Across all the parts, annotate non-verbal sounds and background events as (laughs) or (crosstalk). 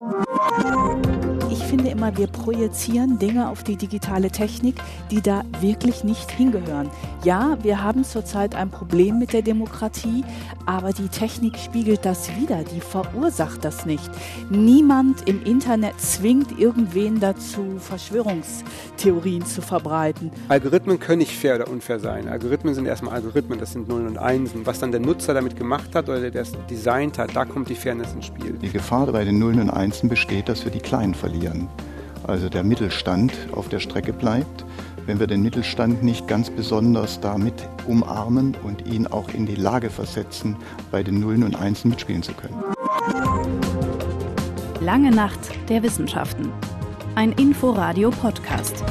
Ich finde immer, wir projizieren Dinge auf die digitale Technik, die da wirklich nicht hingehören. Ja, wir haben zurzeit ein Problem mit der Demokratie, aber die Technik spiegelt das wieder, die verursacht das nicht. Niemand im Internet zwingt irgendwen dazu, Verschwörungstheorien zu verbreiten. Algorithmen können nicht fair oder unfair sein. Algorithmen sind erstmal Algorithmen, das sind Nullen und Einsen. Was dann der Nutzer damit gemacht hat oder der es designt hat, da kommt die Fairness ins Spiel. Die Gefahr bei den Nullen und Einsen besteht, dass wir die Kleinen verlieren. Also der Mittelstand auf der Strecke bleibt wenn wir den Mittelstand nicht ganz besonders damit umarmen und ihn auch in die Lage versetzen, bei den Nullen und Einsen mitspielen zu können. Lange Nacht der Wissenschaften. Ein Inforadio-Podcast.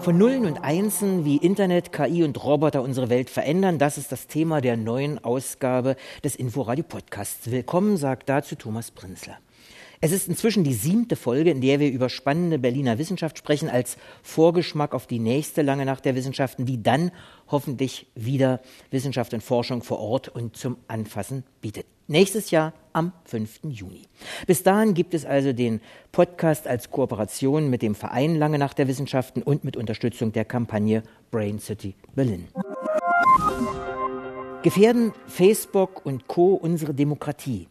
Von Nullen und Einsen, wie Internet, KI und Roboter unsere Welt verändern, das ist das Thema der neuen Ausgabe des Inforadio-Podcasts. Willkommen, sagt dazu Thomas Prinzler. Es ist inzwischen die siebte Folge, in der wir über spannende Berliner Wissenschaft sprechen, als Vorgeschmack auf die nächste lange Nacht der Wissenschaften, die dann hoffentlich wieder Wissenschaft und Forschung vor Ort und zum Anfassen bietet. Nächstes Jahr am 5. Juni. Bis dahin gibt es also den Podcast als Kooperation mit dem Verein Lange Nacht der Wissenschaften und mit Unterstützung der Kampagne Brain City Berlin. Gefährden Facebook und Co. unsere Demokratie?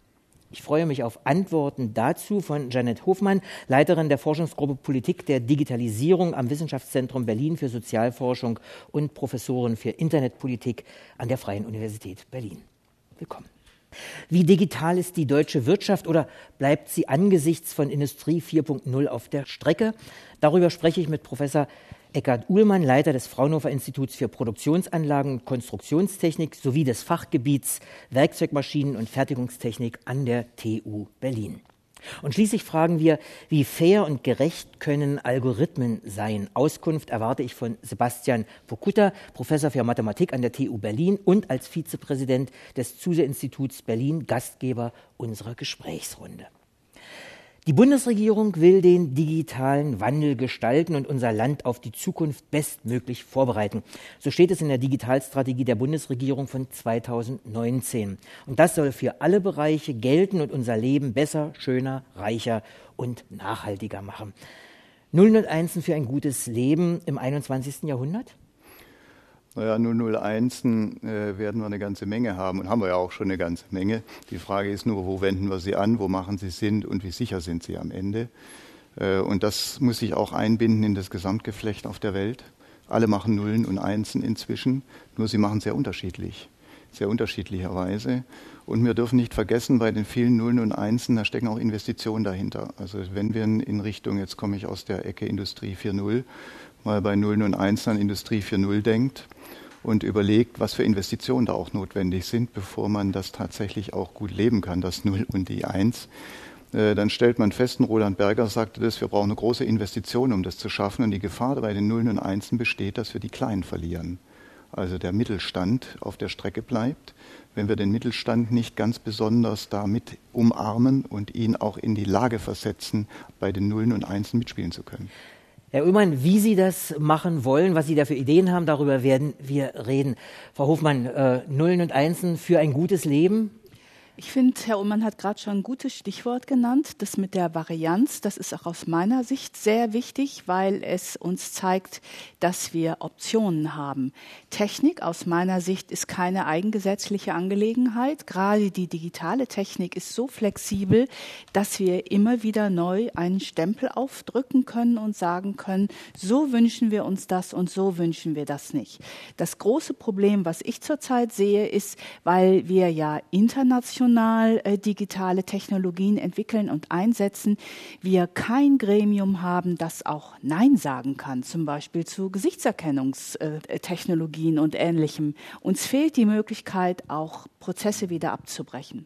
Ich freue mich auf Antworten dazu von Janet Hofmann, Leiterin der Forschungsgruppe Politik der Digitalisierung am Wissenschaftszentrum Berlin für Sozialforschung und Professorin für Internetpolitik an der Freien Universität Berlin. Willkommen. Wie digital ist die deutsche Wirtschaft oder bleibt sie angesichts von Industrie 4.0 auf der Strecke? Darüber spreche ich mit Professor Eckhard Uhlmann, Leiter des Fraunhofer Instituts für Produktionsanlagen und Konstruktionstechnik sowie des Fachgebiets Werkzeugmaschinen und Fertigungstechnik an der TU Berlin. Und schließlich fragen wir, wie fair und gerecht können Algorithmen sein? Auskunft erwarte ich von Sebastian Pokuta, Professor für Mathematik an der TU Berlin und als Vizepräsident des Zuse-Instituts Berlin Gastgeber unserer Gesprächsrunde. Die Bundesregierung will den digitalen Wandel gestalten und unser Land auf die Zukunft bestmöglich vorbereiten. So steht es in der Digitalstrategie der Bundesregierung von 2019. Und das soll für alle Bereiche gelten und unser Leben besser, schöner, reicher und nachhaltiger machen. Nullen und Einsen für ein gutes Leben im 21. Jahrhundert? Naja, 001 äh, werden wir eine ganze Menge haben und haben wir ja auch schon eine ganze Menge. Die Frage ist nur, wo wenden wir sie an, wo machen sie Sinn und wie sicher sind sie am Ende. Äh, und das muss sich auch einbinden in das Gesamtgeflecht auf der Welt. Alle machen Nullen und Einsen inzwischen, nur sie machen sehr unterschiedlich, sehr unterschiedlicherweise. Und wir dürfen nicht vergessen, bei den vielen Nullen und Einsen, da stecken auch Investitionen dahinter. Also wenn wir in Richtung, jetzt komme ich aus der Ecke Industrie 4.0, mal bei Nullen und Einsen an Industrie 4.0 denkt, und überlegt, was für Investitionen da auch notwendig sind, bevor man das tatsächlich auch gut leben kann, das Null und die Eins. Äh, dann stellt man fest, und Roland Berger sagte das, wir brauchen eine große Investition, um das zu schaffen. Und die Gefahr bei den Nullen und Einsen besteht, dass wir die Kleinen verlieren. Also der Mittelstand auf der Strecke bleibt. Wenn wir den Mittelstand nicht ganz besonders damit umarmen und ihn auch in die Lage versetzen, bei den Nullen und Einsen mitspielen zu können. Herr Ullmann, wie Sie das machen wollen, was Sie da für Ideen haben, darüber werden wir reden. Frau Hofmann, äh, Nullen und Einsen für ein gutes Leben? Ich finde, Herr Ullmann hat gerade schon ein gutes Stichwort genannt. Das mit der Varianz, das ist auch aus meiner Sicht sehr wichtig, weil es uns zeigt, dass wir Optionen haben. Technik aus meiner Sicht ist keine eigengesetzliche Angelegenheit. Gerade die digitale Technik ist so flexibel, dass wir immer wieder neu einen Stempel aufdrücken können und sagen können, so wünschen wir uns das und so wünschen wir das nicht. Das große Problem, was ich zurzeit sehe, ist, weil wir ja international international äh, digitale Technologien entwickeln und einsetzen, wir kein Gremium haben, das auch Nein sagen kann, zum Beispiel zu Gesichtserkennungstechnologien und Ähnlichem. Uns fehlt die Möglichkeit, auch Prozesse wieder abzubrechen.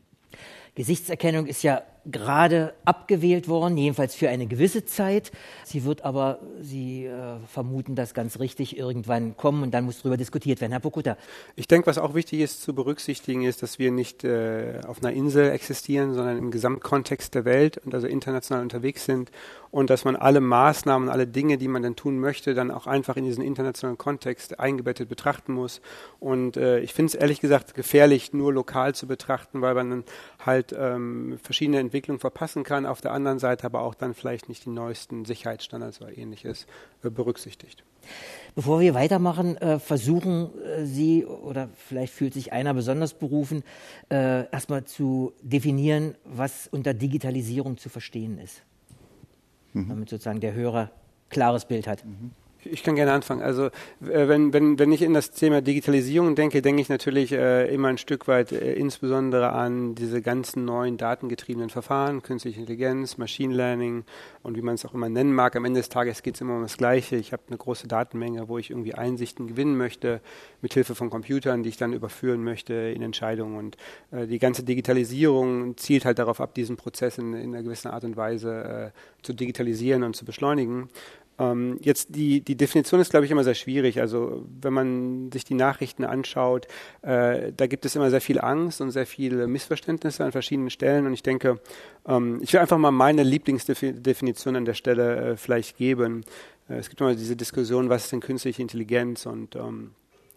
Gesichtserkennung ist ja gerade abgewählt worden, jedenfalls für eine gewisse Zeit. Sie wird aber, Sie äh, vermuten das ganz richtig, irgendwann kommen und dann muss darüber diskutiert werden. Herr Pokuta. Ich denke, was auch wichtig ist zu berücksichtigen, ist, dass wir nicht äh, auf einer Insel existieren, sondern im Gesamtkontext der Welt und also international unterwegs sind und dass man alle Maßnahmen, alle Dinge, die man dann tun möchte, dann auch einfach in diesen internationalen Kontext eingebettet betrachten muss. Und äh, ich finde es ehrlich gesagt gefährlich, nur lokal zu betrachten, weil man dann halt ähm, verschiedene Entwicklungen verpassen kann, auf der anderen Seite aber auch dann vielleicht nicht die neuesten Sicherheitsstandards oder ähnliches äh, berücksichtigt. Bevor wir weitermachen, äh, versuchen äh, Sie oder vielleicht fühlt sich einer besonders berufen, erstmal zu definieren, was unter Digitalisierung zu verstehen ist mhm. damit sozusagen der Hörer klares Bild hat. Mhm. Ich kann gerne anfangen. Also äh, wenn, wenn, wenn ich in das Thema Digitalisierung denke, denke ich natürlich äh, immer ein Stück weit äh, insbesondere an diese ganzen neuen datengetriebenen Verfahren, künstliche Intelligenz, Machine Learning und wie man es auch immer nennen mag. Am Ende des Tages geht es immer um das Gleiche. Ich habe eine große Datenmenge, wo ich irgendwie Einsichten gewinnen möchte, mit Hilfe von Computern, die ich dann überführen möchte in Entscheidungen. Und äh, die ganze Digitalisierung zielt halt darauf ab, diesen Prozess in, in einer gewissen Art und Weise äh, zu digitalisieren und zu beschleunigen. Ähm, jetzt die, die Definition ist, glaube ich, immer sehr schwierig. Also wenn man sich die Nachrichten anschaut, äh, da gibt es immer sehr viel Angst und sehr viele Missverständnisse an verschiedenen Stellen. Und ich denke, ähm, ich will einfach mal meine Lieblingsdefinition an der Stelle äh, vielleicht geben. Äh, es gibt immer diese Diskussion, was ist denn künstliche Intelligenz und ähm,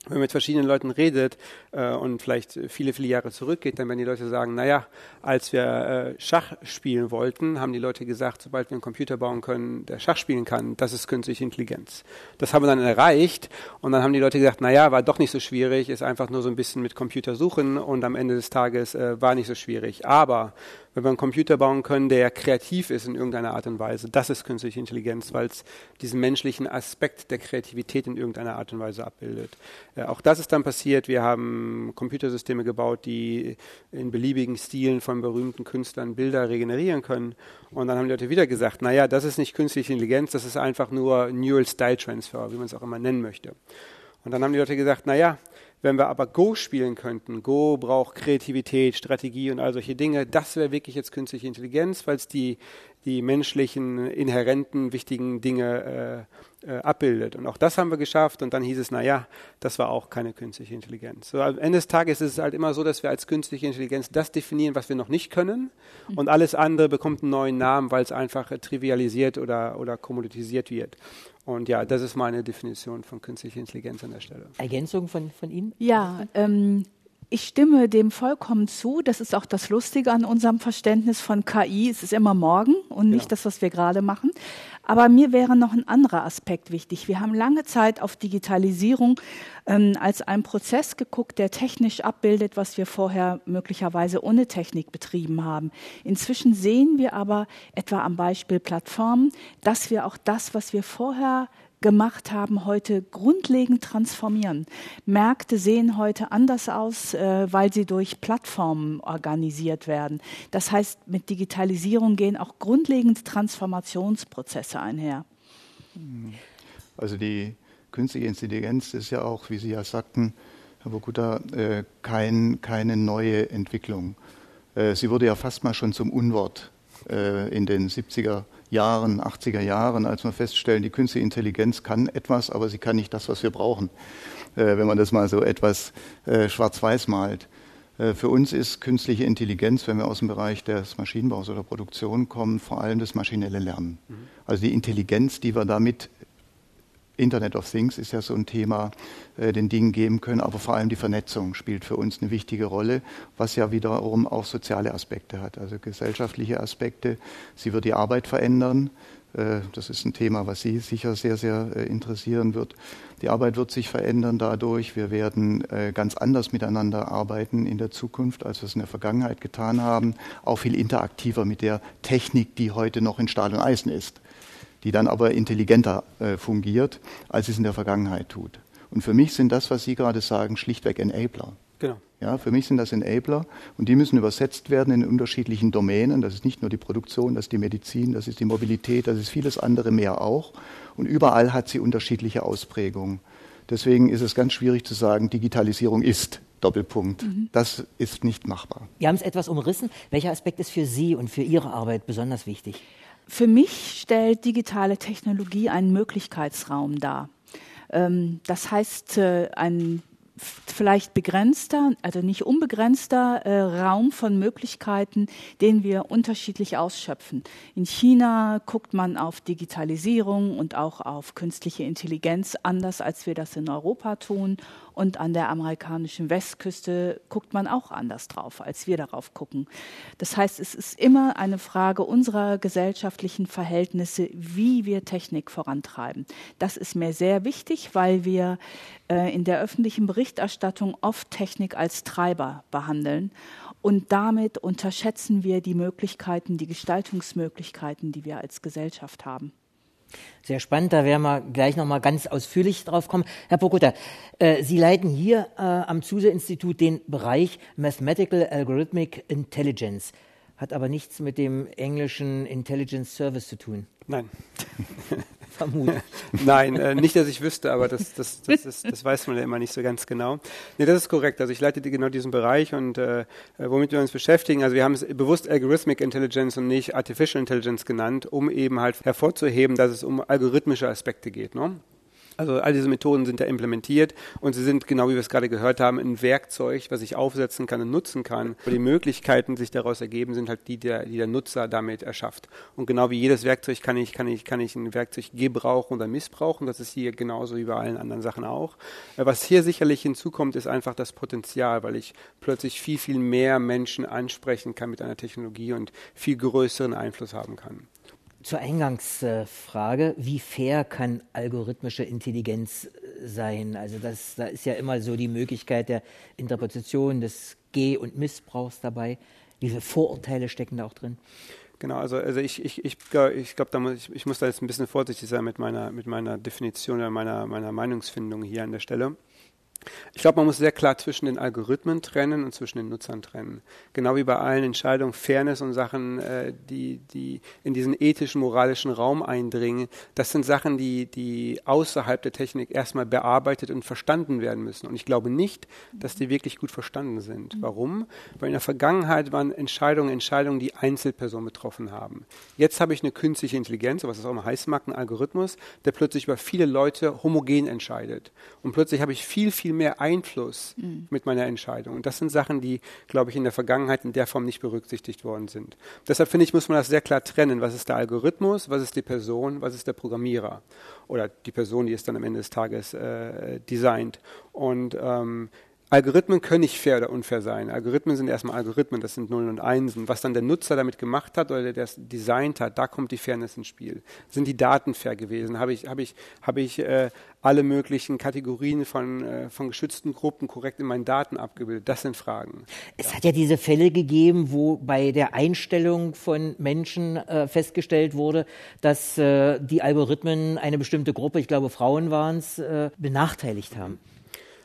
wenn man mit verschiedenen Leuten redet äh, und vielleicht viele, viele Jahre zurückgeht, dann werden die Leute sagen, naja, als wir äh, Schach spielen wollten, haben die Leute gesagt, sobald wir einen Computer bauen können, der Schach spielen kann, das ist künstliche Intelligenz. Das haben wir dann erreicht und dann haben die Leute gesagt, naja, war doch nicht so schwierig, ist einfach nur so ein bisschen mit Computer suchen und am Ende des Tages äh, war nicht so schwierig. Aber wenn wir einen Computer bauen können, der kreativ ist in irgendeiner Art und Weise, das ist künstliche Intelligenz, weil es diesen menschlichen Aspekt der Kreativität in irgendeiner Art und Weise abbildet. Äh, auch das ist dann passiert. Wir haben Computersysteme gebaut, die in beliebigen Stilen von berühmten Künstlern Bilder regenerieren können. Und dann haben die Leute wieder gesagt, naja, das ist nicht künstliche Intelligenz, das ist einfach nur Neural Style Transfer, wie man es auch immer nennen möchte. Und dann haben die Leute gesagt, naja, wenn wir aber Go spielen könnten, Go braucht Kreativität, Strategie und all solche Dinge, das wäre wirklich jetzt künstliche Intelligenz, weil es die, die menschlichen, inhärenten, wichtigen Dinge äh, äh, abbildet. Und auch das haben wir geschafft und dann hieß es, naja, das war auch keine künstliche Intelligenz. So, am Ende des Tages ist es halt immer so, dass wir als künstliche Intelligenz das definieren, was wir noch nicht können und alles andere bekommt einen neuen Namen, weil es einfach trivialisiert oder, oder kommoditisiert wird. Und ja, das ist meine Definition von künstlicher Intelligenz an der Stelle. Ergänzung von, von Ihnen? Ja, ähm, ich stimme dem vollkommen zu. Das ist auch das Lustige an unserem Verständnis von KI. Es ist immer morgen und nicht ja. das, was wir gerade machen. Aber mir wäre noch ein anderer Aspekt wichtig. Wir haben lange Zeit auf Digitalisierung ähm, als einen Prozess geguckt, der technisch abbildet, was wir vorher möglicherweise ohne Technik betrieben haben. Inzwischen sehen wir aber etwa am Beispiel Plattformen, dass wir auch das, was wir vorher gemacht haben, heute grundlegend transformieren. Märkte sehen heute anders aus, äh, weil sie durch Plattformen organisiert werden. Das heißt, mit Digitalisierung gehen auch grundlegend Transformationsprozesse einher. Also die künstliche Intelligenz ist ja auch, wie Sie ja sagten, Herr Bokuta, äh, kein, keine neue Entwicklung. Äh, sie wurde ja fast mal schon zum Unwort in den 70er Jahren, 80er Jahren, als wir feststellen, die künstliche Intelligenz kann etwas, aber sie kann nicht das, was wir brauchen, äh, wenn man das mal so etwas äh, schwarz-weiß malt. Äh, für uns ist künstliche Intelligenz, wenn wir aus dem Bereich des Maschinenbaus oder Produktion kommen, vor allem das maschinelle Lernen. Mhm. Also die Intelligenz, die wir damit Internet of Things ist ja so ein Thema, äh, den Dingen geben können, aber vor allem die Vernetzung spielt für uns eine wichtige Rolle, was ja wiederum auch soziale Aspekte hat, also gesellschaftliche Aspekte. Sie wird die Arbeit verändern. Äh, das ist ein Thema, was Sie sicher sehr, sehr äh, interessieren wird. Die Arbeit wird sich verändern dadurch. Wir werden äh, ganz anders miteinander arbeiten in der Zukunft, als wir es in der Vergangenheit getan haben. Auch viel interaktiver mit der Technik, die heute noch in Stahl und Eisen ist die dann aber intelligenter äh, fungiert, als es in der Vergangenheit tut. Und für mich sind das, was Sie gerade sagen, schlichtweg Enabler. Genau. Ja, für mich sind das Enabler und die müssen übersetzt werden in unterschiedlichen Domänen. Das ist nicht nur die Produktion, das ist die Medizin, das ist die Mobilität, das ist vieles andere mehr auch. Und überall hat sie unterschiedliche Ausprägungen. Deswegen ist es ganz schwierig zu sagen, Digitalisierung ist Doppelpunkt. Mhm. Das ist nicht machbar. Wir haben es etwas umrissen. Welcher Aspekt ist für Sie und für Ihre Arbeit besonders wichtig? Für mich stellt digitale Technologie einen Möglichkeitsraum dar. Ähm, das heißt, äh, ein vielleicht begrenzter, also nicht unbegrenzter äh, Raum von Möglichkeiten, den wir unterschiedlich ausschöpfen. In China guckt man auf Digitalisierung und auch auf künstliche Intelligenz anders, als wir das in Europa tun. Und an der amerikanischen Westküste guckt man auch anders drauf, als wir darauf gucken. Das heißt, es ist immer eine Frage unserer gesellschaftlichen Verhältnisse, wie wir Technik vorantreiben. Das ist mir sehr wichtig, weil wir äh, in der öffentlichen Berichterstattung oft Technik als Treiber behandeln. Und damit unterschätzen wir die Möglichkeiten, die Gestaltungsmöglichkeiten, die wir als Gesellschaft haben. Sehr spannend, da werden wir gleich nochmal ganz ausführlich drauf kommen. Herr Pokuta, äh, Sie leiten hier äh, am Zuse-Institut den Bereich Mathematical Algorithmic Intelligence, hat aber nichts mit dem englischen Intelligence Service zu tun. Nein. (laughs) (laughs) Vermuten. (laughs) Nein, äh, nicht, dass ich wüsste, aber das, das, das, ist, das weiß man ja immer nicht so ganz genau. Nee, das ist korrekt. Also ich leite genau diesen Bereich und äh, womit wir uns beschäftigen, also wir haben es bewusst Algorithmic Intelligence und nicht Artificial Intelligence genannt, um eben halt hervorzuheben, dass es um algorithmische Aspekte geht. Ne? Also all diese Methoden sind ja implementiert und sie sind, genau wie wir es gerade gehört haben, ein Werkzeug, was ich aufsetzen kann und nutzen kann. Aber die Möglichkeiten, die sich daraus ergeben, sind halt die, der, die der Nutzer damit erschafft. Und genau wie jedes Werkzeug kann ich, kann ich, kann ich ein Werkzeug gebrauchen oder missbrauchen. Das ist hier genauso wie bei allen anderen Sachen auch. Äh, was hier sicherlich hinzukommt, ist einfach das Potenzial, weil ich plötzlich viel, viel mehr Menschen ansprechen kann mit einer Technologie und viel größeren Einfluss haben kann. Zur Eingangsfrage, wie fair kann algorithmische Intelligenz äh, sein? Also das, da ist ja immer so die Möglichkeit der Interpretation des Geh- und Missbrauchs dabei. Viele Vorurteile stecken da auch drin? Genau, also, also ich, ich, ich, ich glaube, muss, ich, ich muss da jetzt ein bisschen vorsichtig sein mit meiner, mit meiner Definition oder meiner, meiner Meinungsfindung hier an der Stelle. Ich glaube, man muss sehr klar zwischen den Algorithmen trennen und zwischen den Nutzern trennen. Genau wie bei allen Entscheidungen, Fairness und Sachen, äh, die, die in diesen ethischen, moralischen Raum eindringen, das sind Sachen, die, die außerhalb der Technik erstmal bearbeitet und verstanden werden müssen. Und ich glaube nicht, dass die wirklich gut verstanden sind. Warum? Weil in der Vergangenheit waren Entscheidungen Entscheidungen, die Einzelpersonen betroffen haben. Jetzt habe ich eine künstliche Intelligenz, was das auch immer heißt mag, einen Algorithmus, der plötzlich über viele Leute homogen entscheidet. Und plötzlich habe ich viel, viel viel mehr Einfluss mhm. mit meiner Entscheidung. Und das sind Sachen, die, glaube ich, in der Vergangenheit in der Form nicht berücksichtigt worden sind. Deshalb finde ich, muss man das sehr klar trennen. Was ist der Algorithmus? Was ist die Person? Was ist der Programmierer? Oder die Person, die es dann am Ende des Tages äh, designt. Und ähm, Algorithmen können nicht fair oder unfair sein. Algorithmen sind erstmal Algorithmen, das sind Nullen und Einsen. Was dann der Nutzer damit gemacht hat oder der das designt hat, da kommt die Fairness ins Spiel. Sind die Daten fair gewesen? Habe ich, habe ich, habe ich äh, alle möglichen Kategorien von, äh, von geschützten Gruppen korrekt in meinen Daten abgebildet? Das sind Fragen. Es ja. hat ja diese Fälle gegeben, wo bei der Einstellung von Menschen äh, festgestellt wurde, dass äh, die Algorithmen eine bestimmte Gruppe, ich glaube Frauen waren es, äh, benachteiligt haben.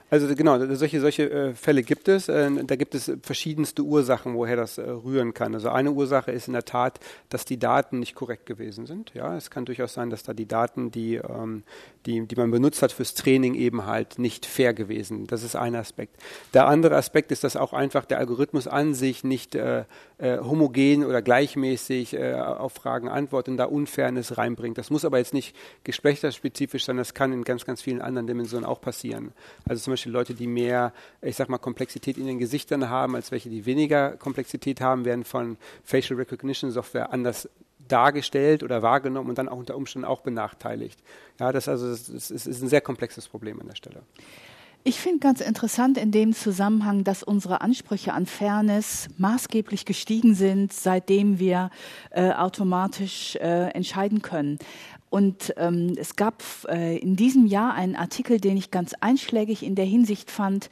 Also genau, solche, solche äh, Fälle gibt es. Äh, da gibt es verschiedenste Ursachen, woher das äh, rühren kann. Also eine Ursache ist in der Tat, dass die Daten nicht korrekt gewesen sind. Ja, es kann durchaus sein, dass da die Daten, die, ähm, die, die man benutzt hat fürs Training, eben halt nicht fair gewesen. Das ist ein Aspekt. Der andere Aspekt ist, dass auch einfach der Algorithmus an sich nicht äh, äh, homogen oder gleichmäßig äh, auf Fragen antwortet und da Unfairness reinbringt. Das muss aber jetzt nicht geschlechterspezifisch sein. Das kann in ganz, ganz vielen anderen Dimensionen auch passieren. Also zum Beispiel Leute, die mehr, ich sag mal, Komplexität in den Gesichtern haben, als welche, die weniger Komplexität haben, werden von Facial Recognition Software anders dargestellt oder wahrgenommen und dann auch unter Umständen auch benachteiligt. Ja, das, also, das ist, ist ein sehr komplexes Problem an der Stelle. Ich finde ganz interessant in dem Zusammenhang, dass unsere Ansprüche an Fairness maßgeblich gestiegen sind, seitdem wir äh, automatisch äh, entscheiden können. Und ähm, es gab äh, in diesem Jahr einen Artikel, den ich ganz einschlägig in der Hinsicht fand.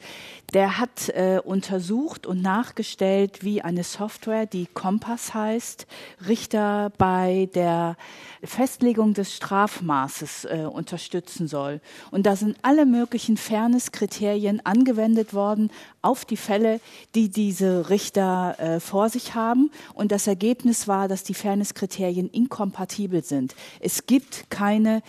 Der hat äh, untersucht und nachgestellt, wie eine Software, die Kompass heißt, Richter bei der Festlegung des Strafmaßes äh, unterstützen soll. Und da sind alle möglichen Fairness-Kriterien angewendet worden auf die Fälle, die diese Richter äh, vor sich haben. Und das Ergebnis war, dass die Fairness-Kriterien inkompatibel sind. Es gibt keine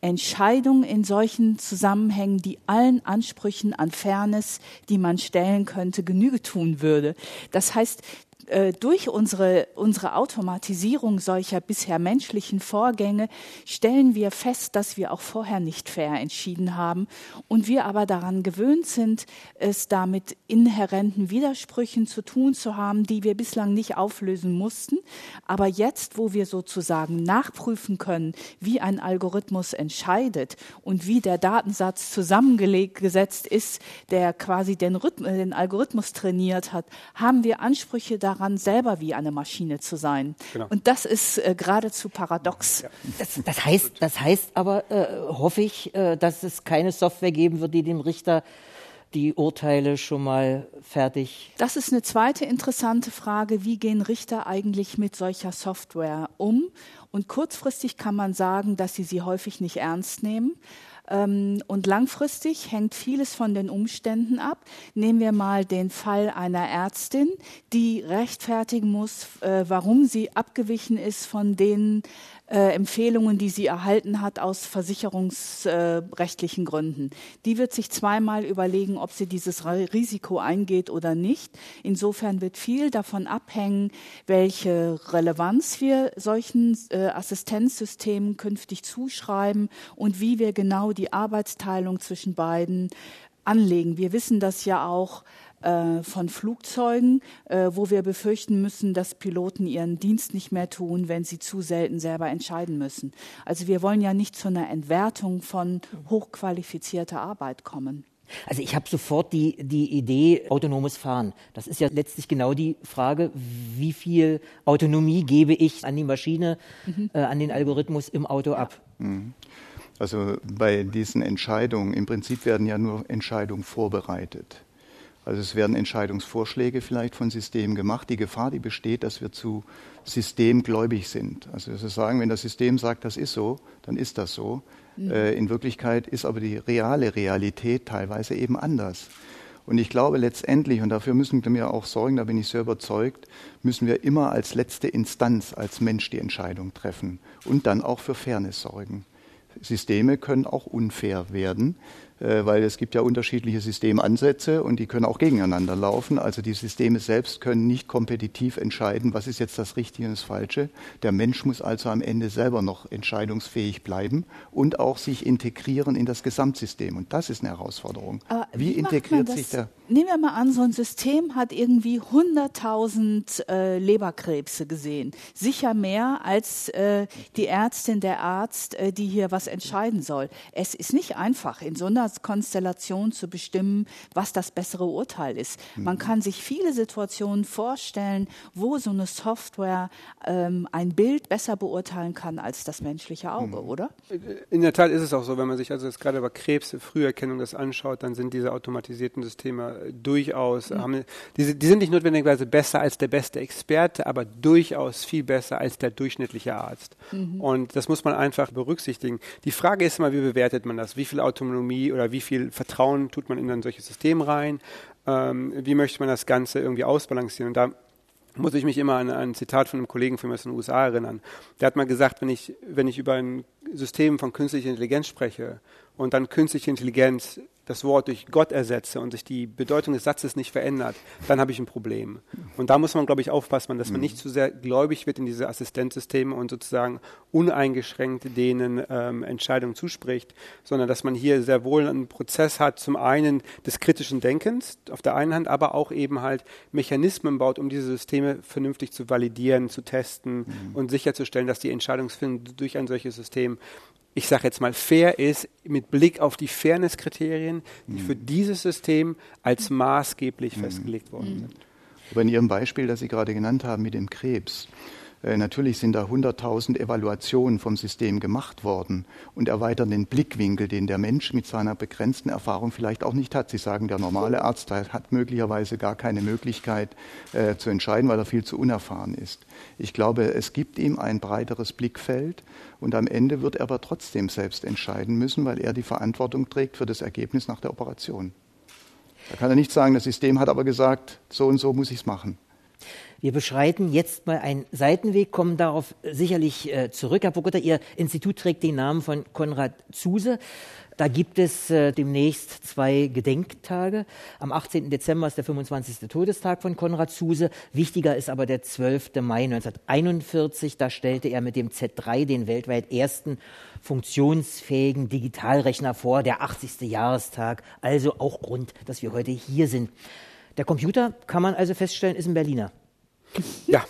Entscheidungen in solchen Zusammenhängen, die allen Ansprüchen an Fairness, die man stellen könnte, Genüge tun würde. Das heißt, äh, durch unsere, unsere Automatisierung solcher bisher menschlichen Vorgänge stellen wir fest, dass wir auch vorher nicht fair entschieden haben und wir aber daran gewöhnt sind, es damit inhärenten Widersprüchen zu tun zu haben, die wir bislang nicht auflösen mussten. Aber jetzt, wo wir sozusagen nachprüfen können, wie ein Algorithmus entscheidet und wie der Datensatz zusammengesetzt ist, der quasi den, Rhythmus, den Algorithmus trainiert hat, haben wir Ansprüche daran, selber wie eine Maschine zu sein. Genau. Und das ist äh, geradezu paradox. Ja. Das, das, heißt, das heißt aber, äh, hoffe ich, äh, dass es keine Software geben wird, die dem Richter die Urteile schon mal fertig? Das ist eine zweite interessante Frage. Wie gehen Richter eigentlich mit solcher Software um? Und kurzfristig kann man sagen, dass sie sie häufig nicht ernst nehmen. Ähm, und langfristig hängt vieles von den Umständen ab. Nehmen wir mal den Fall einer Ärztin, die rechtfertigen muss, äh, warum sie abgewichen ist von den äh, Empfehlungen, die sie erhalten hat aus versicherungsrechtlichen äh, Gründen. Die wird sich zweimal überlegen, ob sie dieses Risiko eingeht oder nicht. Insofern wird viel davon abhängen, welche Relevanz wir solchen äh, Assistenzsystemen künftig zuschreiben und wie wir genau die Arbeitsteilung zwischen beiden anlegen. Wir wissen das ja auch äh, von Flugzeugen, äh, wo wir befürchten müssen, dass Piloten ihren Dienst nicht mehr tun, wenn sie zu selten selber entscheiden müssen. Also wir wollen ja nicht zu einer Entwertung von hochqualifizierter Arbeit kommen. Also ich habe sofort die, die Idee autonomes Fahren. Das ist ja letztlich genau die Frage, wie viel Autonomie gebe ich an die Maschine, mhm. äh, an den Algorithmus im Auto ab. Mhm. Also bei diesen Entscheidungen, im Prinzip werden ja nur Entscheidungen vorbereitet. Also es werden Entscheidungsvorschläge vielleicht von Systemen gemacht. Die Gefahr, die besteht, dass wir zu systemgläubig sind. Also dass wir sagen, wenn das System sagt, das ist so, dann ist das so. Mhm. Äh, in Wirklichkeit ist aber die reale Realität teilweise eben anders. Und ich glaube letztendlich, und dafür müssen wir auch sorgen, da bin ich sehr überzeugt, müssen wir immer als letzte Instanz, als Mensch die Entscheidung treffen und dann auch für Fairness sorgen. Systeme können auch unfair werden. Äh, weil es gibt ja unterschiedliche Systemansätze und die können auch gegeneinander laufen. Also die Systeme selbst können nicht kompetitiv entscheiden, was ist jetzt das Richtige und das Falsche. Der Mensch muss also am Ende selber noch entscheidungsfähig bleiben und auch sich integrieren in das Gesamtsystem. Und das ist eine Herausforderung. wie, wie integriert sich der? Nehmen wir mal an, so ein System hat irgendwie 100.000 äh, Leberkrebse gesehen. Sicher mehr als äh, die Ärztin, der Arzt, äh, die hier was entscheiden soll. Es ist nicht einfach in so einer Konstellation zu bestimmen, was das bessere Urteil ist. Man mhm. kann sich viele Situationen vorstellen, wo so eine Software ähm, ein Bild besser beurteilen kann als das menschliche Auge, mhm. oder? In der Tat ist es auch so, wenn man sich also jetzt gerade bei Krebs, Früherkennung das anschaut, dann sind diese automatisierten Systeme durchaus, mhm. haben, die, die sind nicht notwendigerweise besser als der beste Experte, aber durchaus viel besser als der durchschnittliche Arzt. Mhm. Und das muss man einfach berücksichtigen. Die Frage ist immer, wie bewertet man das? Wie viel Autonomie oder wie viel Vertrauen tut man in ein solches System rein? Ähm, wie möchte man das Ganze irgendwie ausbalancieren? Und da muss ich mich immer an, ein Zitat von einem Kollegen von mir aus den USA erinnern. Der hat mal gesagt, wenn ich, wenn ich über ein System von künstlicher Intelligenz spreche und dann künstliche Intelligenz das Wort durch Gott ersetze und sich die Bedeutung des Satzes nicht verändert, dann habe ich ein Problem. Und da muss man, glaube ich, aufpassen, dass man nicht zu sehr gläubig wird in diese Assistenzsysteme und sozusagen uneingeschränkt denen ähm, Entscheidungen zuspricht, sondern dass man hier sehr wohl einen Prozess hat, zum einen des kritischen Denkens auf der einen Hand, aber auch eben halt Mechanismen baut, um diese Systeme vernünftig zu validieren, zu testen mhm. und sicherzustellen, dass die Entscheidungsfindung durch ein solches System ich sage jetzt mal, fair ist mit Blick auf die Fairness-Kriterien, die mhm. für dieses System als maßgeblich mhm. festgelegt worden mhm. sind. Aber in Ihrem Beispiel, das Sie gerade genannt haben mit dem Krebs, natürlich sind da 100.000 Evaluationen vom System gemacht worden und erweitern den Blickwinkel, den der Mensch mit seiner begrenzten Erfahrung vielleicht auch nicht hat. Sie sagen, der normale Arzt hat möglicherweise gar keine Möglichkeit äh, zu entscheiden, weil er viel zu unerfahren ist. Ich glaube, es gibt ihm ein breiteres Blickfeld und am Ende wird er aber trotzdem selbst entscheiden müssen, weil er die Verantwortung trägt für das Ergebnis nach der Operation. Da kann er nicht sagen, das System hat aber gesagt, so und so muss ich es machen. Wir beschreiten jetzt mal einen Seitenweg, kommen darauf sicherlich äh, zurück. Herr Bogota, Ihr Institut trägt den Namen von Konrad Zuse. Da gibt es äh, demnächst zwei Gedenktage. Am 18. Dezember ist der 25. Todestag von Konrad Zuse. Wichtiger ist aber der 12. Mai 1941. Da stellte er mit dem Z3 den weltweit ersten funktionsfähigen Digitalrechner vor, der 80. Jahrestag. Also auch Grund, dass wir heute hier sind. Der Computer, kann man also feststellen, ist ein Berliner. Ja,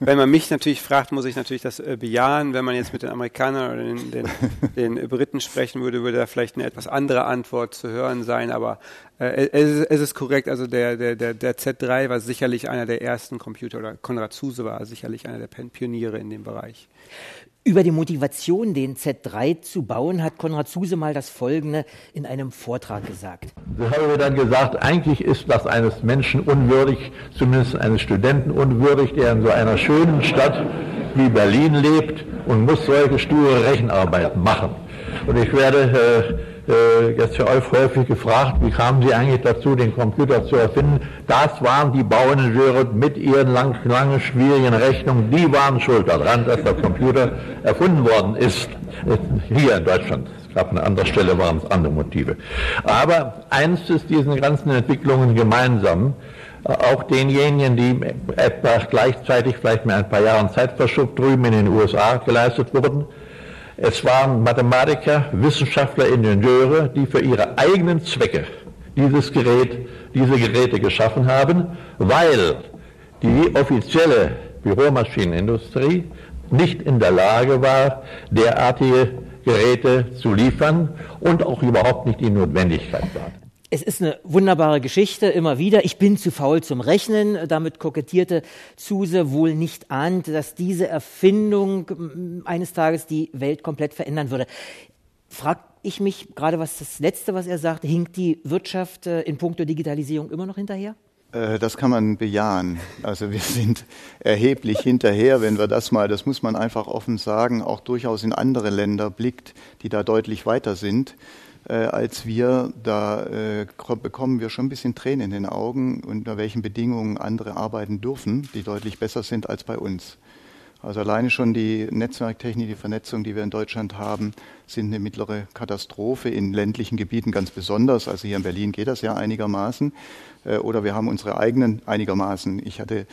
wenn man mich natürlich fragt, muss ich natürlich das äh, bejahen. Wenn man jetzt mit den Amerikanern oder den, den, (laughs) den Briten sprechen würde, würde da vielleicht eine etwas andere Antwort zu hören sein. Aber äh, es, es, ist korrekt. Also der, der, der, der Z3 war sicherlich einer der ersten Computer oder Konrad Zuse war sicherlich einer der Pioniere in dem Bereich. Über die Motivation, den Z3 zu bauen, hat Konrad Zuse mal das Folgende in einem Vortrag gesagt. Ich habe dann gesagt, eigentlich ist das eines Menschen unwürdig, zumindest eines Studenten unwürdig, der in so einer schönen Stadt wie Berlin lebt und muss solche sture Rechenarbeiten machen. Und ich werde äh, äh, jetzt euch häufig gefragt, wie kamen Sie eigentlich dazu, den Computer zu erfinden? Das waren die Bauingenieure mit ihren lang, langen, schwierigen Rechnungen, die waren schuld daran, dass der Computer erfunden worden ist, hier in Deutschland. Es gab eine andere Stelle, waren es andere Motive. Aber eins ist diesen ganzen Entwicklungen gemeinsam, auch denjenigen, die etwa gleichzeitig, vielleicht mit ein paar Jahren Zeitverschub drüben in den USA geleistet wurden, es waren Mathematiker, Wissenschaftler, Ingenieure, die für ihre eigenen Zwecke dieses Gerät, diese Geräte geschaffen haben, weil die offizielle Büromaschinenindustrie nicht in der Lage war, derartige Geräte zu liefern und auch überhaupt nicht die Notwendigkeit war. Es ist eine wunderbare Geschichte, immer wieder. Ich bin zu faul zum Rechnen. Damit kokettierte Zuse wohl nicht ahnt, dass diese Erfindung mm, eines Tages die Welt komplett verändern würde. Frag ich mich gerade, was das Letzte, was er sagte, hinkt die Wirtschaft äh, in puncto Digitalisierung immer noch hinterher? Äh, das kann man bejahen. Also wir sind erheblich hinterher, wenn wir das mal, das muss man einfach offen sagen, auch durchaus in andere Länder blickt, die da deutlich weiter sind äh, als wir. Da äh, bekommen wir schon ein bisschen Tränen in den Augen, unter welchen Bedingungen andere arbeiten dürfen, die deutlich besser sind als bei uns. Also alleine schon die Netzwerktechnik, die Vernetzung, die wir in Deutschland haben, sind eine mittlere Katastrophe, in ländlichen Gebieten ganz besonders. Also hier in Berlin geht das ja einigermaßen. Äh, oder wir haben unsere eigenen einigermaßen. Ich hatte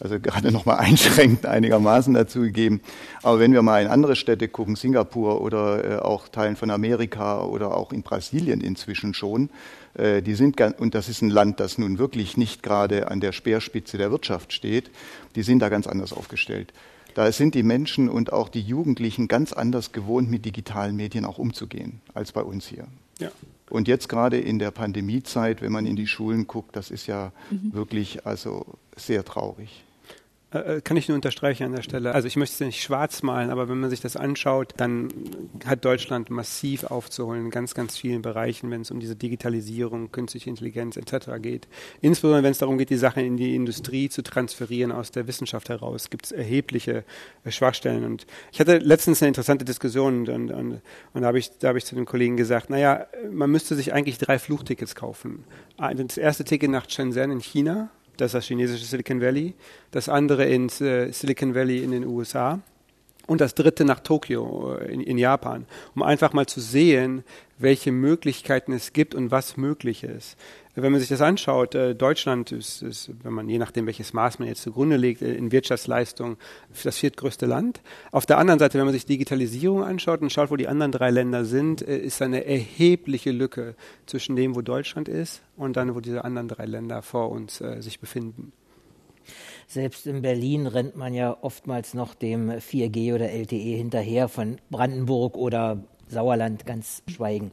also gerade noch mal (laughs) einschränkend einigermaßen dazu gegeben. Aber wenn wir mal in andere Städte gucken, Singapur oder äh, auch Teilen von Amerika oder auch in Brasilien inzwischen schon, äh, die sind und das ist ein Land, das nun wirklich nicht gerade an der Speerspitze der Wirtschaft steht, die sind da ganz anders aufgestellt. Da sind die Menschen und auch die Jugendlichen ganz anders gewohnt, mit digitalen Medien auch umzugehen, als bei uns hier. Ja. Und jetzt gerade in der Pandemiezeit, wenn man in die Schulen guckt, das ist ja mhm. wirklich also sehr traurig. Äh, äh, kann ich nur unterstreichen an der Stelle. Also ich möchte es nicht schwarz malen, aber wenn man sich das anschaut, dann hat Deutschland massiv aufzuholen in ganz, ganz vielen Bereichen, wenn es um diese Digitalisierung, künstliche Intelligenz etc. geht. Insbesondere wenn es darum geht, die Sachen in die Industrie zu transferieren aus der Wissenschaft heraus, gibt es erhebliche äh, Schwachstellen. Und ich hatte letztens eine interessante Diskussion und, und, und da habe ich, hab ich zu den Kollegen gesagt, naja, man müsste sich eigentlich drei Flugtickets kaufen. Das erste Ticket nach Shenzhen in China, das ist das chinesische Silicon Valley, das andere ins äh, Silicon Valley in den USA und das dritte nach Tokio äh, in, in, Japan, um einfach mal zu sehen, welche Möglichkeiten es gibt und was möglich ist. Wenn man sich das anschaut, äh, Deutschland ist, ist, wenn man je nachdem, welches Maß man jetzt zugrunde legt, äh, in Wirtschaftsleistung das viertgrößte Land. Auf der anderen Seite, wenn man sich Digitalisierung anschaut und schaut, wo die anderen drei Länder sind, äh, ist eine erhebliche Lücke zwischen dem, wo Deutschland ist und dann, wo diese anderen drei Länder vor uns äh, sich befinden. Selbst in Berlin rennt man ja oftmals noch dem 4G oder LTE hinterher von Brandenburg oder Sauerland ganz schweigen.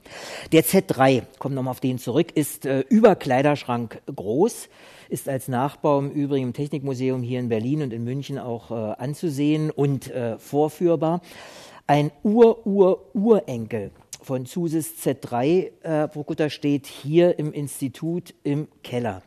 Der Z3, kommt nochmal auf den zurück, ist äh, über Kleiderschrank groß, ist als Nachbau im Übrigen im Technikmuseum hier in Berlin und in München auch äh, anzusehen und äh, vorführbar. Ein Ur-Ur-Urenkel von Zuses Z3, äh, Prokutta, steht hier im Institut im Keller.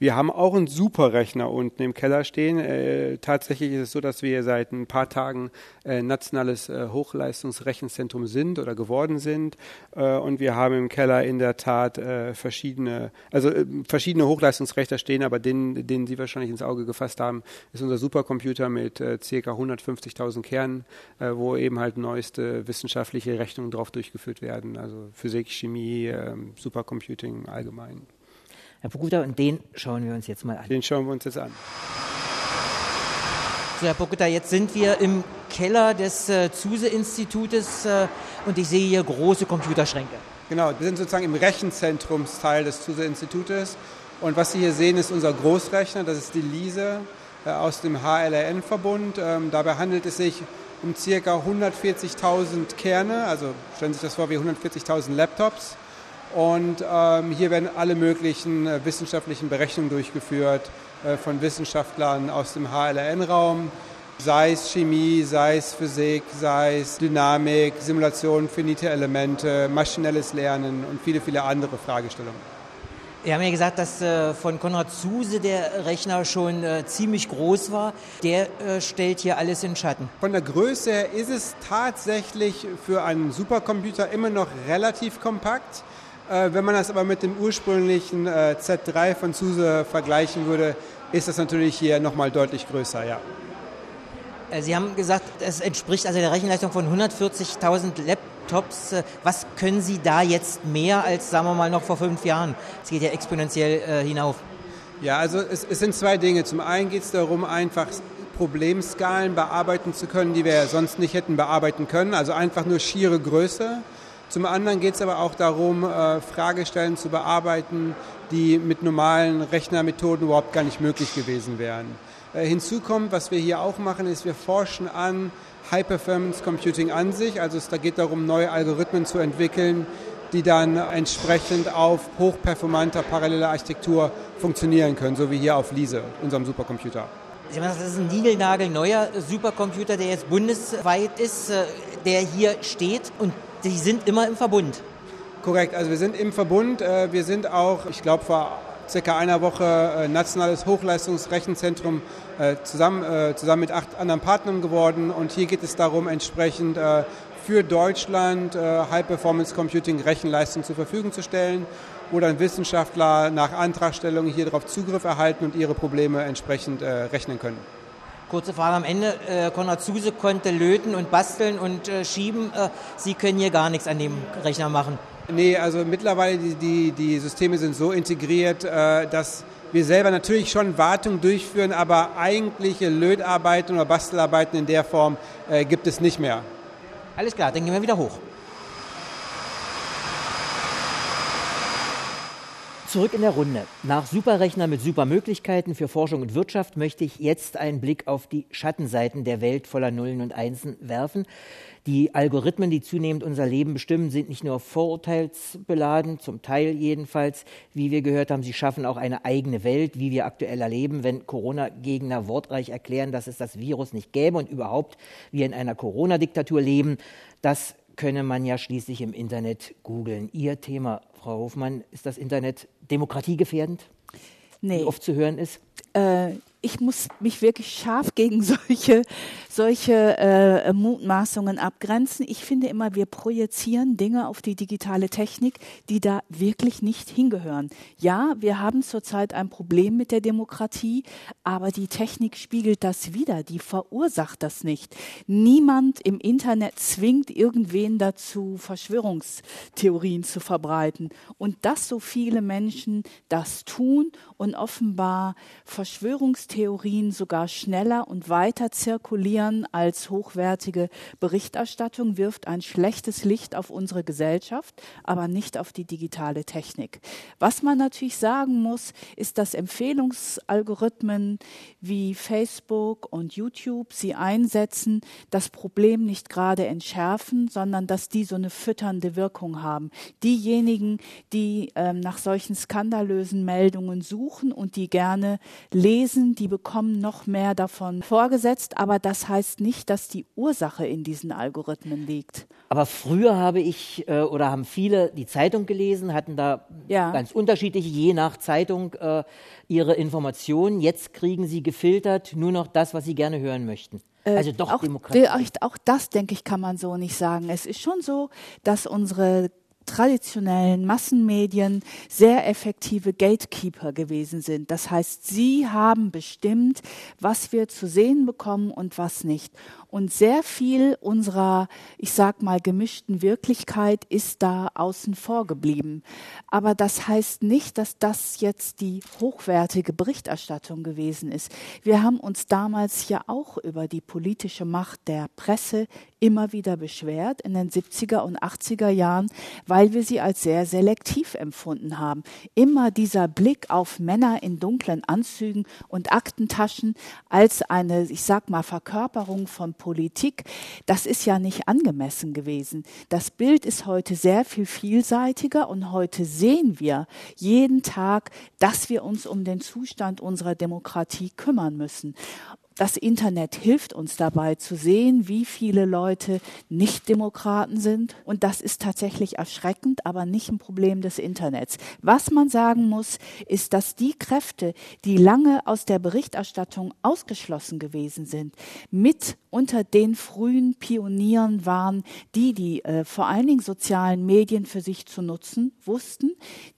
Wir haben auch einen Superrechner unten im Keller stehen. Äh, tatsächlich ist es so, dass wir seit ein paar Tagen äh, nationales äh, Hochleistungsrechenzentrum sind oder geworden sind. Äh, und wir haben im Keller in der Tat äh, verschiedene, also äh, verschiedene Hochleistungsrechner stehen, aber den, den Sie wahrscheinlich ins Auge gefasst haben, ist unser Supercomputer mit ca. 150.000 Kernen, wo eben halt neueste wissenschaftliche Rechnungen drauf durchgeführt werden, also Physik, Chemie, äh, Supercomputing allgemein. Herr Pokuta, und den schauen wir uns jetzt mal an. Den schauen wir uns jetzt an. So, Herr Pokuta, jetzt sind wir im Keller des äh, Zuse-Institutes äh, und ich sehe hier große Computerschränke. Genau, wir sind sozusagen im Rechenzentrumsteil des Zuse-Institutes. Und was Sie hier sehen, ist unser Großrechner, das ist die Lise äh, aus dem HLRN-Verbund. Ähm, dabei handelt es sich um ca. 140.000 Kerne, also stellen Sie sich das vor wie 140.000 Laptops. Und ähm, hier werden alle möglichen äh, wissenschaftlichen Berechnungen durchgeführt äh, von Wissenschaftlern aus dem HLRN-Raum, sei es Chemie, sei es Physik, sei es Dynamik, Simulation, finite Elemente, maschinelles Lernen und viele, viele andere Fragestellungen. Wir haben ja gesagt, dass äh, von Konrad Zuse der Rechner schon äh, ziemlich groß war. Der äh, stellt hier alles in Schatten. Von der Größe her ist es tatsächlich für einen Supercomputer immer noch relativ kompakt. Äh, wenn man das aber mit dem ursprünglichen äh, Z3 von Zuse vergleichen würde, ist das natürlich hier nochmal deutlich größer, ja. Äh, Sie haben gesagt, es entspricht also der Rechenleistung von 140.000 Laptops. Was können Sie da jetzt mehr als, sagen wir mal, noch vor fünf Jahren? Es geht ja exponentiell hinauf. Ja, also es, es, sind zwei Dinge. Zum einen geht es darum, einfach Problemskalen bearbeiten zu können, die wir sonst nicht hätten bearbeiten können. Also einfach nur schiere Größe. Zum anderen geht es aber auch darum, äh, Fragestellen zu bearbeiten, die mit normalen Rechnermethoden überhaupt gar nicht möglich gewesen wären. Äh, hinzu kommt, was wir hier auch machen, ist, wir forschen an High Performance Computing an sich. Also es da geht darum, neue Algorithmen zu entwickeln, die dann entsprechend auf hochperformanter paralleler Architektur funktionieren können, so wie hier auf Lise, unserem Supercomputer. Sie haben gesagt, das ist ein niegelnagelneuer Supercomputer, der jetzt bundesweit ist, äh, der hier steht und die sind immer im Verbund. Korrekt, also wir sind im Verbund. Äh, wir sind auch, ich glaube, vor circa einer Woche äh, nationales Hochleistungsrechenzentrum äh, zusammen, zusammen mit acht anderen Partnern geworden. Und hier geht es darum, entsprechend für Deutschland High Performance Computing Rechenleistung zur Verfügung zu stellen, wo dann Wissenschaftler nach Antragstellung hier darauf Zugriff erhalten und ihre Probleme entsprechend rechnen können. Kurze Frage am Ende. Konrad Zuse konnte löten und basteln und schieben. Sie können hier gar nichts an dem Rechner machen. Nee, also mittlerweile die, die, die Systeme sind so integriert, äh, dass wir selber natürlich schon Wartung durchführen, aber eigentliche Lötarbeiten oder Bastelarbeiten in der Form äh, gibt es nicht mehr. Alles klar, dann gehen wir wieder hoch. Zurück in der Runde. Nach Superrechner mit Supermöglichkeiten für Forschung und Wirtschaft möchte ich jetzt einen Blick auf die Schattenseiten der Welt voller Nullen und Einsen werfen. Die Algorithmen, die zunehmend unser Leben bestimmen, sind nicht nur vorurteilsbeladen, zum Teil jedenfalls, wie wir gehört haben, sie schaffen auch eine eigene Welt, wie wir aktuell erleben, wenn Corona-Gegner wortreich erklären, dass es das Virus nicht gäbe und überhaupt wir in einer Corona-Diktatur leben. Das könne man ja schließlich im Internet googeln. Ihr Thema, Frau Hofmann, ist das Internet demokratiegefährdend? Nee. Wie oft zu hören ist? Äh, ich muss mich wirklich scharf gegen (laughs) solche, solche äh, Mutmaßungen abgrenzen. Ich finde immer, wir projizieren Dinge auf die digitale Technik, die da wirklich nicht hingehören. Ja, wir haben zurzeit ein Problem mit der Demokratie, aber die Technik spiegelt das wieder, die verursacht das nicht. Niemand im Internet zwingt irgendwen dazu, Verschwörungstheorien zu verbreiten. Und dass so viele Menschen das tun und offenbar Verschwörungstheorien sogar schneller und weiter zirkulieren als hochwertige Berichterstattung, wirft ein schlechtes Licht auf unsere Gesellschaft, aber nicht auf die digitale Technik. Was man natürlich sagen muss, ist, dass Empfehlungsalgorithmen wie Facebook und YouTube sie einsetzen, das Problem nicht gerade entschärfen, sondern dass die so eine fütternde Wirkung haben. Diejenigen, die ähm, nach solchen skandalösen Meldungen suchen und die gerne lesen, die bekommen noch mehr davon vorgesetzt. Aber das heißt nicht, dass die Ursache in diesen Algorithmen liegt. Aber früher habe ich äh, oder haben viele die Zeitung gelesen, hatten da ja. ganz unterschiedliche, je nach Zeitung, äh, ihre Informationen. Jetzt kriegen sie gefiltert nur noch das, was sie gerne hören möchten. Äh, also doch auch, Demokratie. Auch das, denke ich, kann man so nicht sagen. Es ist schon so, dass unsere traditionellen Massenmedien sehr effektive Gatekeeper gewesen sind. Das heißt, sie haben bestimmt, was wir zu sehen bekommen und was nicht. Und sehr viel unserer, ich sag mal, gemischten Wirklichkeit ist da außen vor geblieben. Aber das heißt nicht, dass das jetzt die hochwertige Berichterstattung gewesen ist. Wir haben uns damals ja auch über die politische Macht der Presse immer wieder beschwert in den 70er und 80er Jahren, weil wir sie als sehr selektiv empfunden haben. Immer dieser Blick auf Männer in dunklen Anzügen und Aktentaschen als eine, ich sag mal, Verkörperung von Politik, das ist ja nicht angemessen gewesen. Das Bild ist heute sehr viel vielseitiger und heute sehen wir jeden Tag, dass wir uns um den Zustand unserer Demokratie kümmern müssen das Internet hilft uns dabei zu sehen, wie viele Leute nicht Demokraten sind. Und das ist tatsächlich erschreckend, aber nicht ein Problem des Internets. Was man sagen muss, ist, dass die Kräfte, die lange aus der Berichterstattung ausgeschlossen gewesen sind, mit unter den frühen Pionieren waren, die die äh, vor allen Dingen sozialen Medien für sich zu nutzen wussten,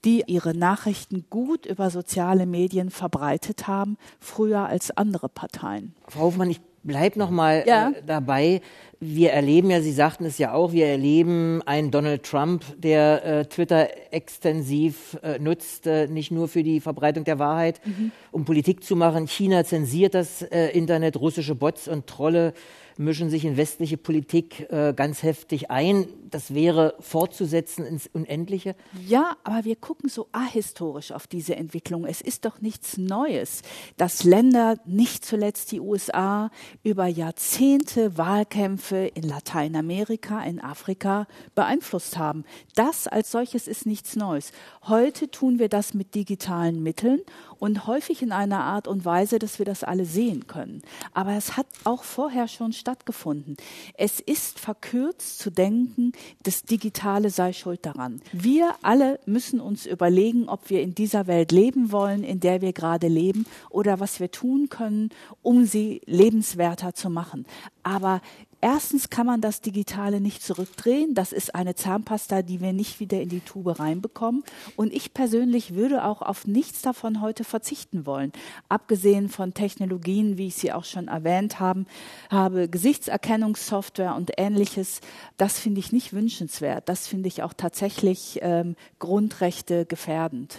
die ihre Nachrichten gut über soziale Medien verbreitet haben, früher als andere Parteien. Frau Hofmann, ich bleibe noch mal ja. äh, dabei. Wir erleben ja, Sie sagten es ja auch, wir erleben einen Donald Trump, der äh, Twitter extensiv äh, nutzt, äh, nicht nur für die Verbreitung der Wahrheit, mhm. um Politik zu machen. China zensiert das äh, Internet, russische Bots und Trolle mischen sich in westliche Politik äh, ganz heftig ein. Das wäre fortzusetzen ins Unendliche. Ja, aber wir gucken so ahistorisch auf diese Entwicklung. Es ist doch nichts Neues, dass Länder, nicht zuletzt die USA, über Jahrzehnte Wahlkämpfe in Lateinamerika, in Afrika beeinflusst haben. Das als solches ist nichts Neues. Heute tun wir das mit digitalen Mitteln und häufig in einer Art und Weise, dass wir das alle sehen können. Aber es hat auch vorher schon stattgefunden. Es ist verkürzt zu denken, das Digitale sei schuld daran. Wir alle müssen uns überlegen, ob wir in dieser Welt leben wollen, in der wir gerade leben, oder was wir tun können, um sie lebenswerter zu machen. Aber Erstens kann man das Digitale nicht zurückdrehen. Das ist eine Zahnpasta, die wir nicht wieder in die Tube reinbekommen. Und ich persönlich würde auch auf nichts davon heute verzichten wollen. Abgesehen von Technologien, wie ich sie auch schon erwähnt haben, habe Gesichtserkennungssoftware und ähnliches. Das finde ich nicht wünschenswert. Das finde ich auch tatsächlich ähm, Grundrechte gefährdend.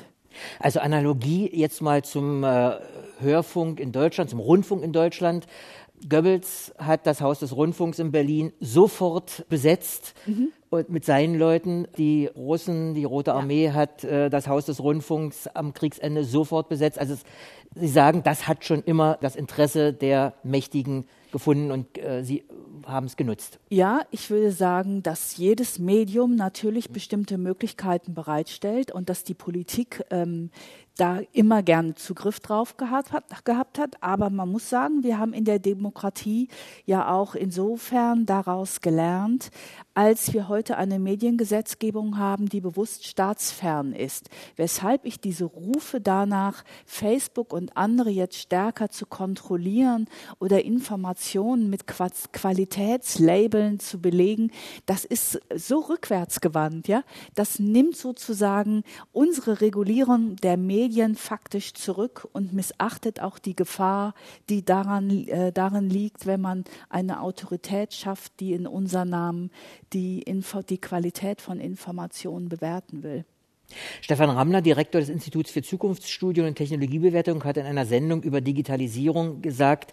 Also Analogie jetzt mal zum äh, Hörfunk in Deutschland, zum Rundfunk in Deutschland. Goebbels hat das Haus des Rundfunks in Berlin sofort besetzt mhm. und mit seinen Leuten. Die Russen, die Rote Armee ja. hat äh, das Haus des Rundfunks am Kriegsende sofort besetzt. Also es, Sie sagen, das hat schon immer das Interesse der Mächtigen gefunden und äh, Sie haben es genutzt. Ja, ich würde sagen, dass jedes Medium natürlich bestimmte Möglichkeiten bereitstellt und dass die Politik ähm, da immer gerne Zugriff drauf gehabt hat, gehabt hat. Aber man muss sagen, wir haben in der Demokratie ja auch insofern daraus gelernt, als wir heute eine Mediengesetzgebung haben, die bewusst staatsfern ist. Weshalb ich diese Rufe danach, Facebook und andere jetzt stärker zu kontrollieren oder Informationen mit Qualitätslabeln zu belegen, das ist so rückwärtsgewandt, ja. Das nimmt sozusagen unsere Regulierung der Medien faktisch zurück und missachtet auch die Gefahr, die daran, äh, darin liegt, wenn man eine Autorität schafft, die in unser Namen die, Info, die Qualität von Informationen bewerten will. Stefan Rammler, Direktor des Instituts für Zukunftsstudien und Technologiebewertung, hat in einer Sendung über Digitalisierung gesagt,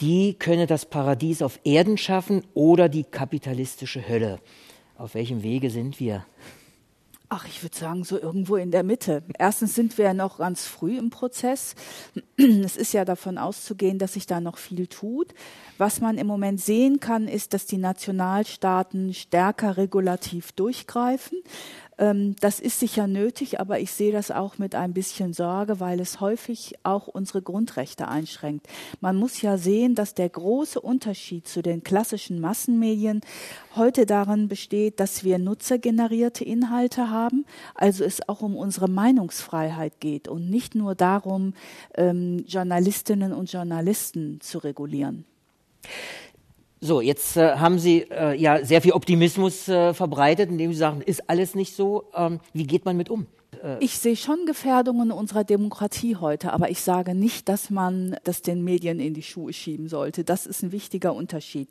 die könne das Paradies auf Erden schaffen oder die kapitalistische Hölle. Auf welchem Wege sind wir? Ach, ich würde sagen, so irgendwo in der Mitte. Erstens sind wir ja noch ganz früh im Prozess. Es ist ja davon auszugehen, dass sich da noch viel tut. Was man im Moment sehen kann, ist, dass die Nationalstaaten stärker regulativ durchgreifen. Ähm, das ist sicher nötig, aber ich sehe das auch mit ein bisschen Sorge, weil es häufig auch unsere Grundrechte einschränkt. Man muss ja sehen, dass der große Unterschied zu den klassischen Massenmedien heute darin besteht, dass wir nutzergenerierte Inhalte haben, also es auch um unsere Meinungsfreiheit geht und nicht nur darum, ähm, Journalistinnen und Journalisten zu regulieren. So, jetzt äh, haben Sie äh, ja sehr viel Optimismus äh, verbreitet, indem Sie sagen, ist alles nicht so. Ähm, wie geht man mit um? Äh, ich sehe schon Gefährdungen unserer Demokratie heute, aber ich sage nicht, dass man das den Medien in die Schuhe schieben sollte. Das ist ein wichtiger Unterschied.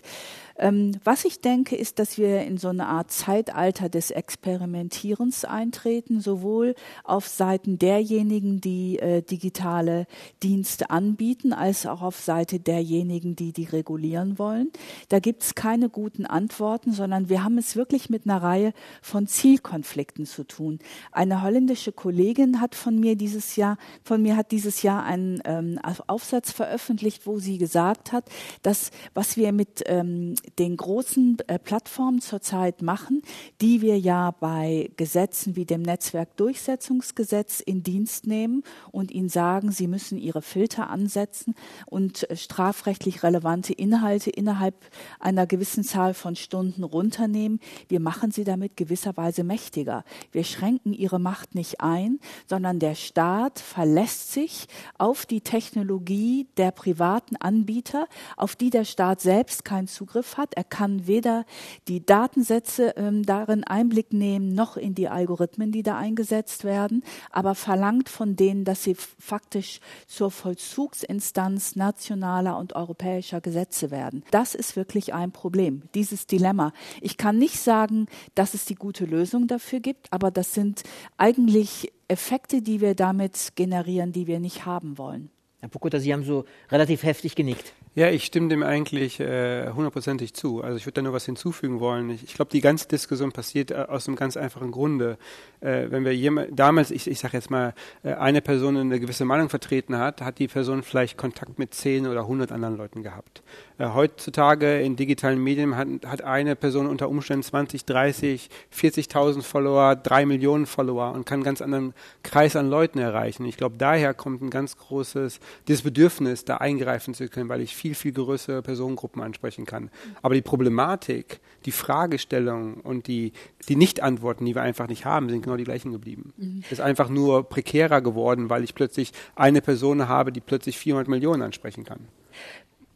Ähm, was ich denke, ist, dass wir in so eine Art Zeitalter des Experimentierens eintreten, sowohl auf Seiten derjenigen, die äh, digitale Dienste anbieten, als auch auf Seite derjenigen, die die regulieren wollen. Da gibt es keine guten Antworten, sondern wir haben es wirklich mit einer Reihe von Zielkonflikten zu tun. Eine holländische holländische Kollegin hat von mir dieses Jahr, von mir hat dieses Jahr einen ähm, Aufsatz veröffentlicht, wo sie gesagt hat, dass was wir mit ähm, den großen äh, Plattformen zurzeit machen, die wir ja bei Gesetzen wie dem Netzwerkdurchsetzungsgesetz in Dienst nehmen und ihnen sagen, sie müssen ihre Filter ansetzen und äh, strafrechtlich relevante Inhalte innerhalb einer gewissen Zahl von Stunden runternehmen. Wir machen sie damit gewisserweise mächtiger. Wir schränken ihre Macht nicht nicht ein, sondern der Staat verlässt sich auf die Technologie der privaten Anbieter, auf die der Staat selbst keinen Zugriff hat. Er kann weder die Datensätze ähm, darin Einblick nehmen, noch in die Algorithmen, die da eingesetzt werden, aber verlangt von denen, dass sie faktisch zur Vollzugsinstanz nationaler und europäischer Gesetze werden. Das ist wirklich ein Problem, dieses Dilemma. Ich kann nicht sagen, dass es die gute Lösung dafür gibt, aber das sind eigentlich eigentlich Effekte, die wir damit generieren, die wir nicht haben wollen. Herr Pokota, Sie haben so relativ heftig genickt. Ja, ich stimme dem eigentlich äh, hundertprozentig zu. Also ich würde da nur was hinzufügen wollen. Ich, ich glaube, die ganze Diskussion passiert äh, aus einem ganz einfachen Grunde. Äh, wenn wir jemand, damals, ich, ich sage jetzt mal, äh, eine Person eine gewisse Meinung vertreten hat, hat die Person vielleicht Kontakt mit zehn oder hundert anderen Leuten gehabt. Äh, heutzutage in digitalen Medien hat, hat eine Person unter Umständen 20, 30, 40.000 Follower, drei Millionen Follower und kann einen ganz anderen Kreis an Leuten erreichen. Ich glaube, daher kommt ein ganz großes, dieses Bedürfnis, da eingreifen zu können, weil ich viel, viel größere Personengruppen ansprechen kann. Aber die Problematik, die Fragestellung und die, die Nicht-Antworten, die wir einfach nicht haben, sind genau die gleichen geblieben. Mhm. Es ist einfach nur prekärer geworden, weil ich plötzlich eine Person habe, die plötzlich 400 Millionen ansprechen kann.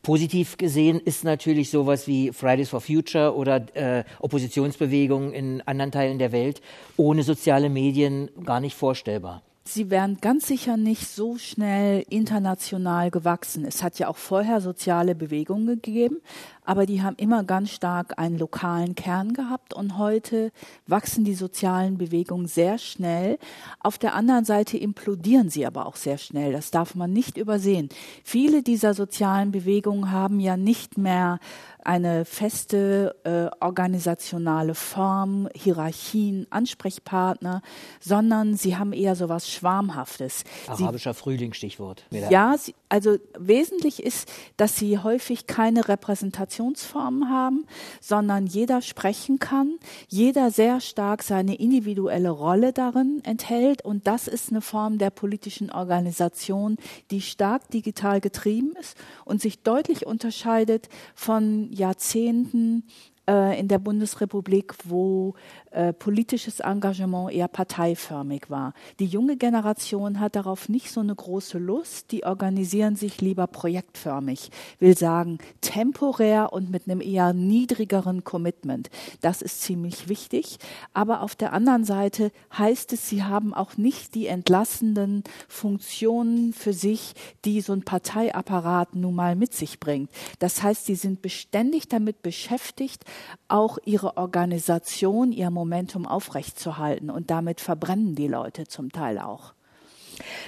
Positiv gesehen ist natürlich sowas wie Fridays for Future oder äh, Oppositionsbewegungen in anderen Teilen der Welt ohne soziale Medien gar nicht vorstellbar. Sie wären ganz sicher nicht so schnell international gewachsen. Es hat ja auch vorher soziale Bewegungen gegeben, aber die haben immer ganz stark einen lokalen Kern gehabt und heute wachsen die sozialen Bewegungen sehr schnell. Auf der anderen Seite implodieren sie aber auch sehr schnell. Das darf man nicht übersehen. Viele dieser sozialen Bewegungen haben ja nicht mehr eine feste äh, organisationale Form, Hierarchien, Ansprechpartner, sondern sie haben eher so was Schwarmhaftes. Arabischer sie, Frühling, Stichwort. Ja, sie, also wesentlich ist, dass sie häufig keine Repräsentationsformen haben, sondern jeder sprechen kann, jeder sehr stark seine individuelle Rolle darin enthält. Und das ist eine Form der politischen Organisation, die stark digital getrieben ist und sich deutlich unterscheidet von Jahrzehnten äh, in der Bundesrepublik, wo äh, politisches Engagement eher parteiförmig war. Die junge Generation hat darauf nicht so eine große Lust. Die organisieren sich lieber projektförmig, will sagen temporär und mit einem eher niedrigeren Commitment. Das ist ziemlich wichtig. Aber auf der anderen Seite heißt es, sie haben auch nicht die entlassenden Funktionen für sich, die so ein Parteiapparat nun mal mit sich bringt. Das heißt, sie sind beständig damit beschäftigt, auch ihre Organisation, ihr Momentum aufrechtzuerhalten. Und damit verbrennen die Leute zum Teil auch.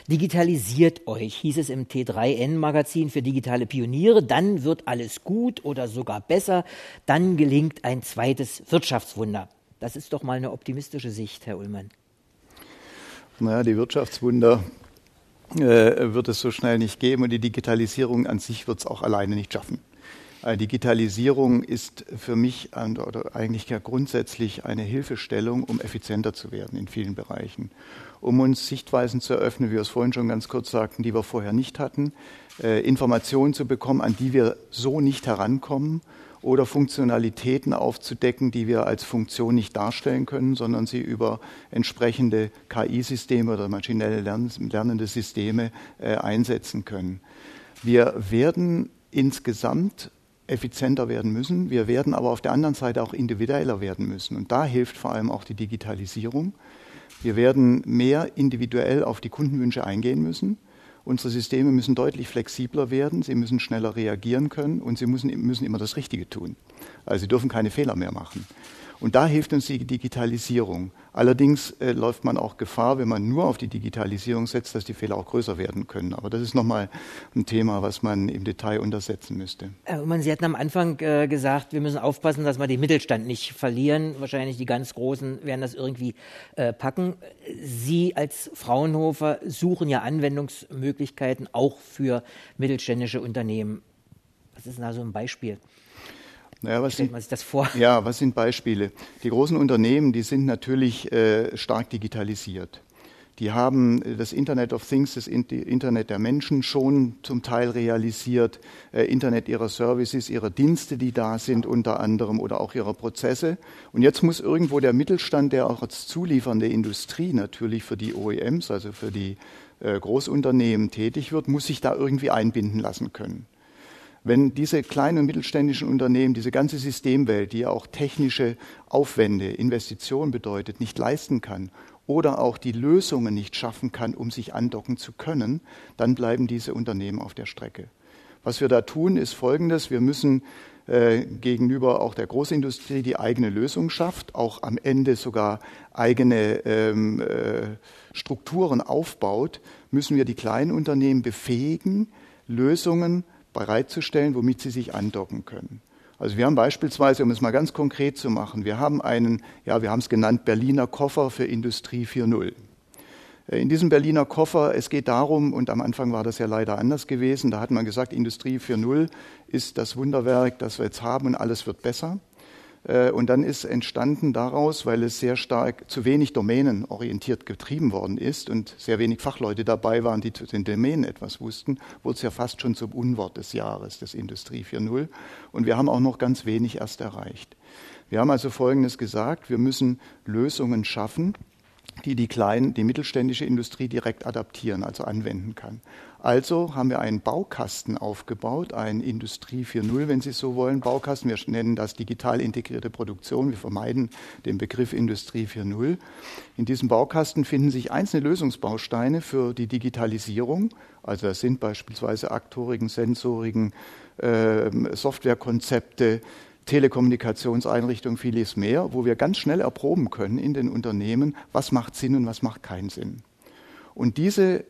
Digitalisiert euch, hieß es im T3N-Magazin für digitale Pioniere, dann wird alles gut oder sogar besser, dann gelingt ein zweites Wirtschaftswunder. Das ist doch mal eine optimistische Sicht, Herr Ullmann. Naja, die Wirtschaftswunder äh, wird es so schnell nicht geben und die Digitalisierung an sich wird es auch alleine nicht schaffen. Äh, Digitalisierung ist für mich oder eigentlich ja grundsätzlich eine Hilfestellung, um effizienter zu werden in vielen Bereichen, um uns Sichtweisen zu eröffnen, wie wir es vorhin schon ganz kurz sagten, die wir vorher nicht hatten, äh, Informationen zu bekommen, an die wir so nicht herankommen oder Funktionalitäten aufzudecken, die wir als Funktion nicht darstellen können, sondern sie über entsprechende KI-Systeme oder maschinelle lernende Systeme äh, einsetzen können. Wir werden insgesamt effizienter werden müssen. Wir werden aber auf der anderen Seite auch individueller werden müssen. Und da hilft vor allem auch die Digitalisierung. Wir werden mehr individuell auf die Kundenwünsche eingehen müssen. Unsere Systeme müssen deutlich flexibler werden, sie müssen schneller reagieren können und sie müssen, müssen immer das Richtige tun. Also sie dürfen keine Fehler mehr machen. Und da hilft uns die Digitalisierung. Allerdings äh, läuft man auch Gefahr, wenn man nur auf die Digitalisierung setzt, dass die Fehler auch größer werden können. Aber das ist nochmal ein Thema, was man im Detail untersetzen müsste. Herr Ullmann, Sie hatten am Anfang äh, gesagt, wir müssen aufpassen, dass wir den Mittelstand nicht verlieren. Wahrscheinlich die ganz Großen werden das irgendwie äh, packen. Sie als Fraunhofer suchen ja Anwendungsmöglichkeiten auch für mittelständische Unternehmen. Was ist denn da so ein Beispiel? Naja, was Stellt man sich das vor? Ja, was sind Beispiele? Die großen Unternehmen, die sind natürlich äh, stark digitalisiert. Die haben äh, das Internet of Things, das Internet der Menschen schon zum Teil realisiert, äh, Internet ihrer Services, ihrer Dienste, die da sind unter anderem oder auch ihrer Prozesse. Und jetzt muss irgendwo der Mittelstand, der auch als zuliefernde Industrie natürlich für die OEMs, also für die äh, Großunternehmen tätig wird, muss sich da irgendwie einbinden lassen können. Wenn diese kleinen und mittelständischen Unternehmen diese ganze Systemwelt, die ja auch technische Aufwände, Investitionen bedeutet, nicht leisten kann oder auch die Lösungen nicht schaffen kann, um sich andocken zu können, dann bleiben diese Unternehmen auf der Strecke. Was wir da tun, ist Folgendes. Wir müssen äh, gegenüber auch der Großindustrie die eigene Lösung schafft, auch am Ende sogar eigene ähm, äh, Strukturen aufbaut, müssen wir die kleinen Unternehmen befähigen, Lösungen bereitzustellen, womit sie sich andocken können. Also wir haben beispielsweise, um es mal ganz konkret zu machen, wir haben einen, ja, wir haben es genannt, Berliner Koffer für Industrie 4.0. Äh, in diesem Berliner Koffer, es geht darum, und am Anfang war das ja leider anders gewesen, da hat man gesagt, Industrie 4.0 ist das Wunderwerk, das wir jetzt haben und alles wird besser. Äh, und dann ist entstanden daraus, weil es sehr stark zu wenig domänenorientiert getrieben worden ist und sehr wenig Fachleute dabei waren, die zu den Domänen etwas wussten, wurde es ja fast schon zum Unwort des Jahres, des Industrie 4.0. Und wir haben auch noch ganz wenig erst erreicht. Wir haben also Folgendes gesagt, wir müssen Lösungen schaffen, die die kleinen, die mittelständische Industrie direkt adaptieren, also anwenden kann. Also haben wir einen Baukasten aufgebaut, ein Industrie 4.0, wenn Sie so wollen, Baukasten. Wir nennen das digital integrierte Produktion. Wir vermeiden den Begriff Industrie 4.0. In diesem Baukasten finden sich einzelne Lösungsbausteine für die Digitalisierung. Also das sind beispielsweise Aktorigen, Sensorigen, äh, Softwarekonzepte, Telekommunikationseinrichtungen, vieles mehr, wo wir ganz schnell erproben können in den Unternehmen, was macht Sinn und was macht keinen Sinn. Und diese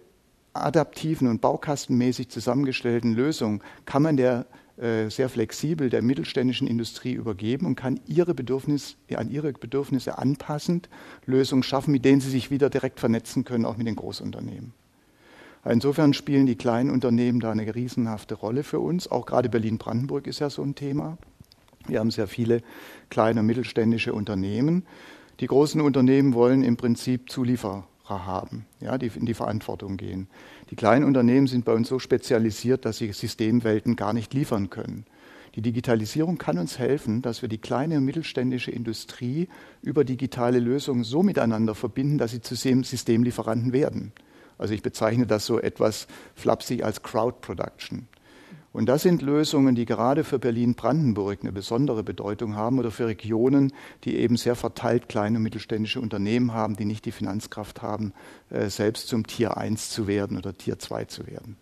adaptiven und baukastenmäßig zusammengestellten Lösungen kann man der äh, sehr flexibel der mittelständischen Industrie übergeben und kann ihre Bedürfnis, an ihre Bedürfnisse anpassend Lösungen schaffen, mit denen sie sich wieder direkt vernetzen können, auch mit den Großunternehmen. Insofern spielen die kleinen Unternehmen da eine riesenhafte Rolle für uns. Auch gerade Berlin-Brandenburg ist ja so ein Thema. Wir haben sehr viele kleine und mittelständische Unternehmen. Die großen Unternehmen wollen im Prinzip Zulieferer haben, ja, die in die Verantwortung gehen. Die kleinen Unternehmen sind bei uns so spezialisiert, dass sie Systemwelten gar nicht liefern können. Die Digitalisierung kann uns helfen, dass wir die kleine und mittelständische Industrie über digitale Lösungen so miteinander verbinden, dass sie zu Systemlieferanten werden. Also ich bezeichne das so etwas flapsig als Crowd Production. Und das sind Lösungen, die gerade für Berlin-Brandenburg eine besondere Bedeutung haben oder für Regionen, die eben sehr verteilt kleine und mittelständische Unternehmen haben, die nicht die Finanzkraft haben, äh, selbst zum Tier 1 zu werden oder Tier 2 zu werden.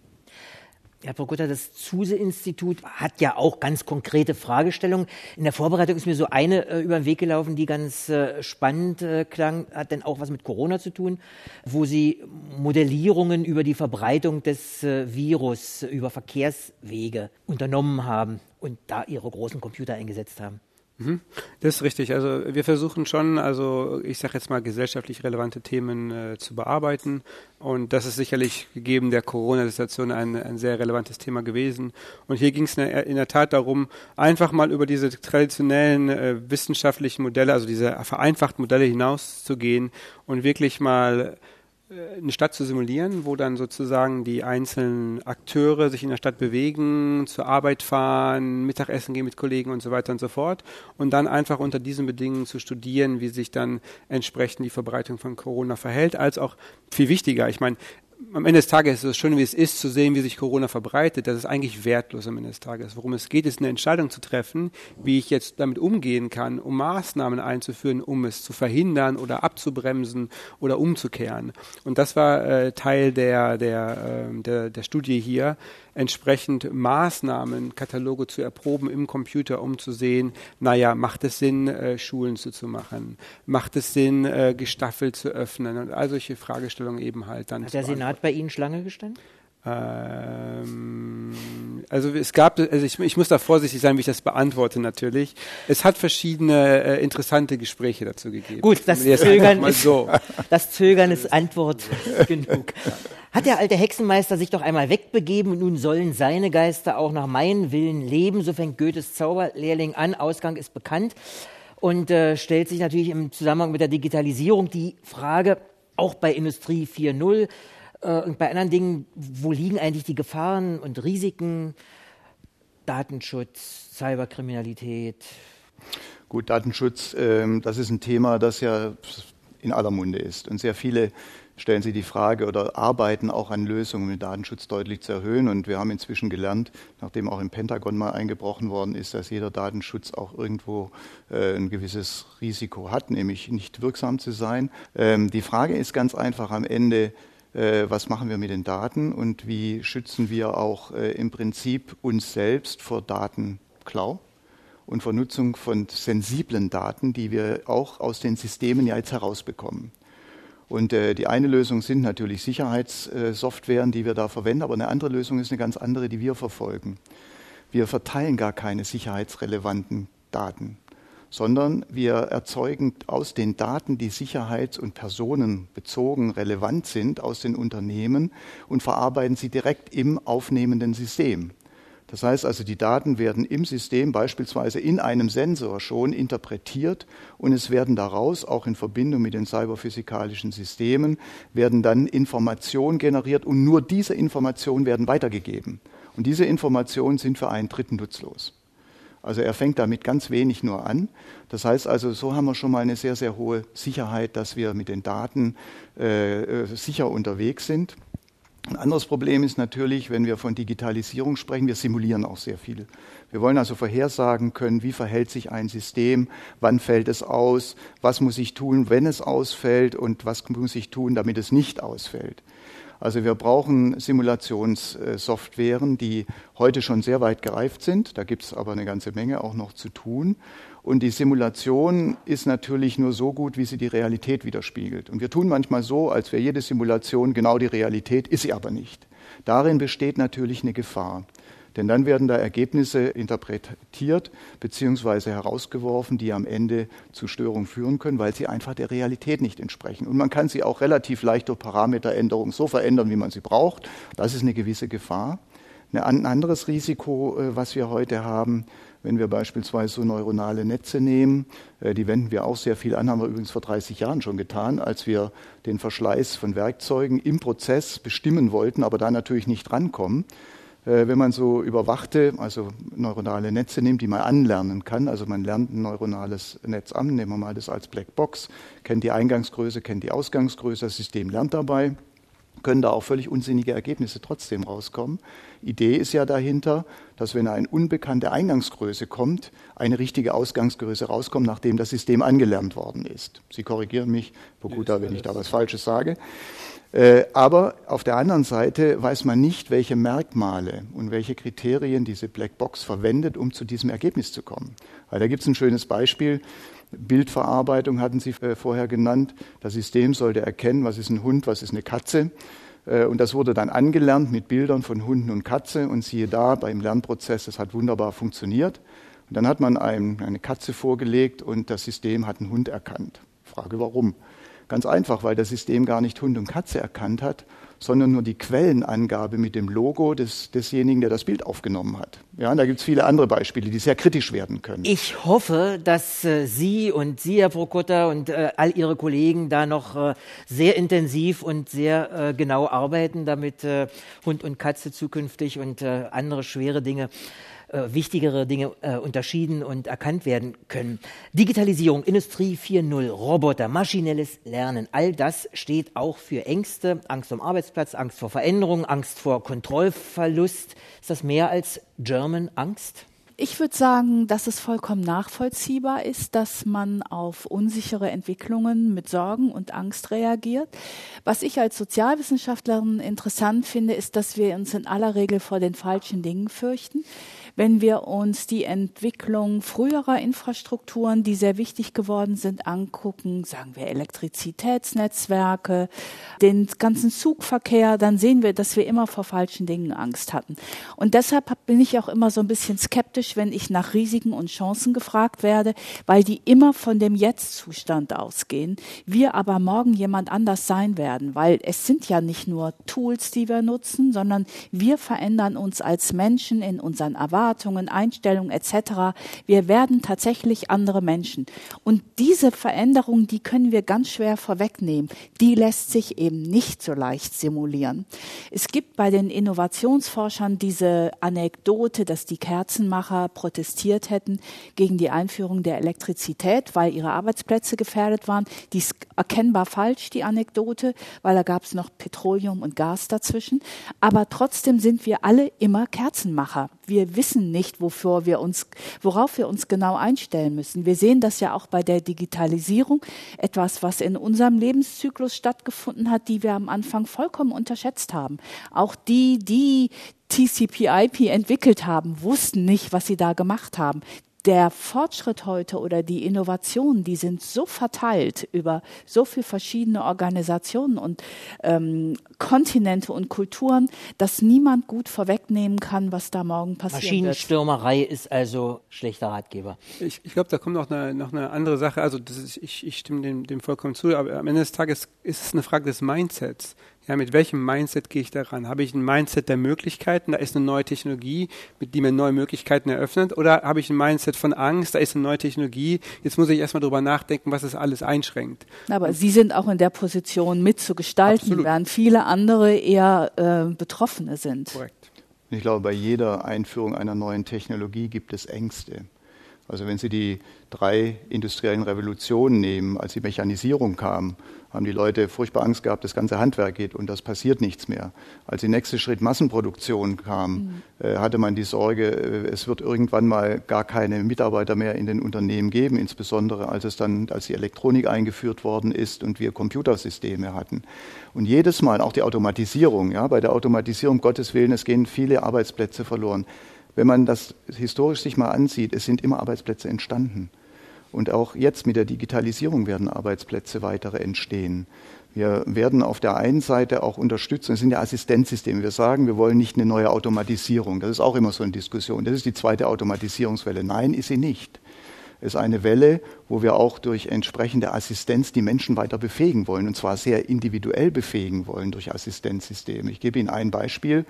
Herr Prokota, das Zuse-Institut hat ja auch ganz konkrete Fragestellungen. In der Vorbereitung ist mir so eine äh, über den Weg gelaufen, die ganz äh, spannend äh, klang, hat denn auch was mit Corona zu tun, wo Sie Modellierungen über die Verbreitung des äh, Virus über Verkehrswege unternommen haben und da Ihre großen Computer eingesetzt haben. Mhm. Das ist richtig. Also wir versuchen schon, also ich sage jetzt mal gesellschaftlich relevante Themen äh, zu bearbeiten und das ist sicherlich gegeben der Corona-Situation ein, ein sehr relevantes Thema gewesen. Und hier ging es in der Tat darum, einfach mal über diese traditionellen äh, wissenschaftlichen Modelle, also diese vereinfachten Modelle hinauszugehen und wirklich mal eine Stadt zu simulieren, wo dann sozusagen die einzelnen Akteure sich in der Stadt bewegen, zur Arbeit fahren, Mittagessen gehen mit Kollegen und so weiter und so fort. Und dann einfach unter diesen Bedingungen zu studieren, wie sich dann entsprechend die Verbreitung von Corona verhält, als auch viel wichtiger. Ich meine, am Ende des Tages ist es schön, wie es ist, zu sehen, wie sich Corona verbreitet. Das ist eigentlich wertlos am Ende des Tages. Worum es geht, ist eine Entscheidung zu treffen, wie ich jetzt damit umgehen kann, um Maßnahmen einzuführen, um es zu verhindern oder abzubremsen oder umzukehren. Und das war äh, Teil der, der, äh, der, der Studie hier entsprechend Maßnahmen, Kataloge zu erproben im Computer, um zu sehen, naja, macht es Sinn, äh, Schulen zuzumachen? Macht es Sinn, äh, gestaffelt zu öffnen? Und all solche Fragestellungen eben halt dann. Hat der Senat bei Ihnen Schlange gestanden? Ähm, also es gab, also ich, ich, muss da vorsichtig sein, wie ich das beantworte natürlich. Es hat verschiedene äh, interessante Gespräche dazu gegeben. Gut, das Zögern, ist, so. (laughs) das Zögern ist Antwort (laughs) genug. Hat der alte Hexenmeister sich doch einmal wegbegeben und nun sollen seine Geister auch nach meinem Willen leben, so fängt Goethes Zauberlehrling an, Ausgang ist bekannt und äh, stellt sich natürlich im Zusammenhang mit der Digitalisierung die Frage, auch bei Industrie 4.0, äh, und bei anderen Dingen, wo liegen eigentlich die Gefahren und Risiken? Datenschutz, Cyberkriminalität. Gut, Datenschutz, ähm, das ist ein Thema, das ja in aller Munde ist. Und sehr viele stellen sich die Frage oder arbeiten auch an Lösungen, um den Datenschutz deutlich zu erhöhen. Und wir haben inzwischen gelernt, nachdem auch im Pentagon mal eingebrochen worden ist, dass jeder Datenschutz auch irgendwo äh, ein gewisses Risiko hat, nämlich nicht wirksam zu sein. Ähm, die Frage ist ganz einfach am Ende, äh, was machen wir mit den Daten und wie schützen wir auch äh, im Prinzip uns selbst vor Datenklau und vor Nutzung von sensiblen Daten, die wir auch aus den Systemen ja jetzt herausbekommen. Und äh, die eine Lösung sind natürlich Sicherheitssoftwaren, die wir da verwenden, aber eine andere Lösung ist eine ganz andere, die wir verfolgen. Wir verteilen gar keine sicherheitsrelevanten Daten sondern wir erzeugen aus den Daten, die sicherheits- und personenbezogen relevant sind, aus den Unternehmen und verarbeiten sie direkt im aufnehmenden System. Das heißt also, die Daten werden im System beispielsweise in einem Sensor schon interpretiert und es werden daraus, auch in Verbindung mit den cyberphysikalischen Systemen, werden dann Informationen generiert und nur diese Informationen werden weitergegeben. Und diese Informationen sind für einen Dritten nutzlos. Also er fängt damit ganz wenig nur an. Das heißt also, so haben wir schon mal eine sehr, sehr hohe Sicherheit, dass wir mit den Daten äh, äh, sicher unterwegs sind. Ein anderes Problem ist natürlich, wenn wir von Digitalisierung sprechen, wir simulieren auch sehr viel. Wir wollen also vorhersagen können, wie verhält sich ein System, wann fällt es aus, was muss ich tun, wenn es ausfällt und was muss ich tun, damit es nicht ausfällt. Also wir brauchen Simulationssoftwaren, die heute schon sehr weit gereift sind. Da gibt es aber eine ganze Menge auch noch zu tun. Und die Simulation ist natürlich nur so gut, wie sie die Realität widerspiegelt. Und wir tun manchmal so, als wäre jede Simulation genau die Realität, ist sie aber nicht. Darin besteht natürlich eine Gefahr. Denn dann werden da Ergebnisse interpretiert bzw. herausgeworfen, die am Ende zu Störungen führen können, weil sie einfach der Realität nicht entsprechen. Und man kann sie auch relativ leicht durch Parameteränderungen so verändern, wie man sie braucht. Das ist eine gewisse Gefahr. Ein anderes Risiko, äh, was wir heute haben, wenn wir beispielsweise so neuronale Netze nehmen, äh, die wenden wir auch sehr viel an, haben wir übrigens vor 30 Jahren schon getan, als wir den Verschleiß von Werkzeugen im Prozess bestimmen wollten, aber da natürlich nicht rankommen. Äh, wenn man so überwachte, also neuronale Netze nimmt, die man anlernen kann, also man lernt ein neuronales Netz an, nehmen wir mal das als Blackbox, kennt die Eingangsgröße, kennt die Ausgangsgröße, das System lernt dabei, können da auch völlig unsinnige Ergebnisse trotzdem rauskommen. Idee ist ja dahinter, dass wenn eine unbekannte Eingangsgröße kommt, eine richtige Ausgangsgröße rauskommt, nachdem das System angelernt worden ist. Sie korrigieren mich, Boguta, wenn ich da was Falsches sage. Äh, aber auf der anderen Seite weiß man nicht, welche Merkmale und welche Kriterien diese Blackbox verwendet, um zu diesem Ergebnis zu kommen. Weil da gibt es ein schönes Beispiel. Bildverarbeitung hatten Sie äh, vorher genannt. Das System sollte erkennen, was ist ein Hund, was ist eine Katze. Äh, und das wurde dann angelernt mit Bildern von Hunden und Katze. Und siehe da, beim Lernprozess, das hat wunderbar funktioniert. Und dann hat man einem eine Katze vorgelegt und das System hat einen Hund erkannt. Frage warum? Ganz einfach, weil das System gar nicht Hund und Katze erkannt hat, sondern nur die Quellenangabe mit dem Logo des, desjenigen, der das Bild aufgenommen hat. Ja, und da gibt es viele andere Beispiele, die sehr kritisch werden können. Ich hoffe, dass äh, Sie und Sie, Herr Prokota, und äh, all Ihre Kollegen da noch äh, sehr intensiv und sehr äh, genau arbeiten, damit äh, Hund und Katze zukünftig und äh, andere schwere Dinge äh, wichtigere Dinge äh, unterschieden und erkannt werden können. Digitalisierung, Industrie 4.0, Roboter, maschinelles Lernen, all das steht auch für Ängste, Angst um Arbeitsplatz, Angst vor Veränderung, Angst vor Kontrollverlust. Ist das mehr als German Angst? Ich würde sagen, dass es vollkommen nachvollziehbar ist, dass man auf unsichere Entwicklungen mit Sorgen und Angst reagiert. Was ich als Sozialwissenschaftlerin interessant finde, ist, dass wir uns in aller Regel vor den falschen Dingen fürchten. Wenn wir uns die Entwicklung früherer Infrastrukturen, die sehr wichtig geworden sind, angucken, sagen wir Elektrizitätsnetzwerke, den ganzen Zugverkehr, dann sehen wir, dass wir immer vor falschen Dingen Angst hatten. Und deshalb bin ich auch immer so ein bisschen skeptisch, wenn ich nach Risiken und Chancen gefragt werde, weil die immer von dem Jetzt-Zustand ausgehen. Wir aber morgen jemand anders sein werden, weil es sind ja nicht nur Tools, die wir nutzen, sondern wir verändern uns als Menschen in unseren Erwartungen Erwartungen, Einstellungen etc. Wir werden tatsächlich andere Menschen. Und diese Veränderung, die können wir ganz schwer vorwegnehmen. Die lässt sich eben nicht so leicht simulieren. Es gibt bei den Innovationsforschern diese Anekdote, dass die Kerzenmacher protestiert hätten gegen die Einführung der Elektrizität, weil ihre Arbeitsplätze gefährdet waren. Die ist erkennbar falsch, die Anekdote, weil da gab es noch Petroleum und Gas dazwischen. Aber trotzdem sind wir alle immer Kerzenmacher. Wir wissen nicht, wofür wir uns, worauf wir uns genau einstellen müssen. Wir sehen das ja auch bei der Digitalisierung, etwas, was in unserem Lebenszyklus stattgefunden hat, die wir am Anfang vollkommen unterschätzt haben. Auch die, die TCP/IP entwickelt haben, wussten nicht, was sie da gemacht haben der Fortschritt heute oder die Innovationen, die sind so verteilt über so viele verschiedene Organisationen und ähm, Kontinente und Kulturen, dass niemand gut vorwegnehmen kann, was da morgen passiert. Maschinenstürmerei wird. ist also schlechter Ratgeber. Ich, ich glaube, da kommt noch eine, noch eine andere Sache. Also ist, ich, ich stimme dem, dem vollkommen zu, aber am Ende des Tages ist es eine Frage des Mindsets. Ja, mit welchem Mindset gehe ich daran? Habe ich ein Mindset der Möglichkeiten? Da ist eine neue Technologie, mit die mir neue Möglichkeiten eröffnet. Oder habe ich ein Mindset von Angst? Da ist eine neue Technologie. Jetzt muss ich erstmal drüber nachdenken, was es alles einschränkt. Aber Sie sind auch in der Position mitzugestalten, Absolut. während viele andere eher äh, Betroffene sind. Korrekt. Ich glaube, bei jeder Einführung einer neuen Technologie gibt es Ängste. Also wenn Sie die drei industriellen Revolutionen nehmen, als die Mechanisierung kam, haben die Leute furchtbar Angst gehabt, das ganze Handwerk geht und das passiert nichts mehr. Als der nächste Schritt Massenproduktion kam, mhm. äh, hatte man die Sorge, äh, es wird irgendwann mal gar keine Mitarbeiter mehr in den Unternehmen geben, insbesondere als es dann, als die Elektronik eingeführt worden ist und wir Computersysteme hatten. Und jedes Mal, auch die Automatisierung, ja, bei der Automatisierung, Gottes Willen, es gehen viele Arbeitsplätze verloren. Wenn man das historisch sich mal ansieht, es sind immer Arbeitsplätze entstanden. Und auch jetzt mit der Digitalisierung werden Arbeitsplätze weitere entstehen. Wir werden auf der einen Seite auch unterstützen, es sind ja Assistenzsysteme. Wir sagen, wir wollen nicht eine neue Automatisierung. Das ist auch immer so eine Diskussion. Das ist die zweite Automatisierungswelle. Nein, ist sie nicht. Es ist eine Welle, wo wir auch durch entsprechende Assistenz die Menschen weiter befähigen wollen, und zwar sehr individuell befähigen wollen durch Assistenzsysteme. Ich gebe Ihnen ein Beispiel.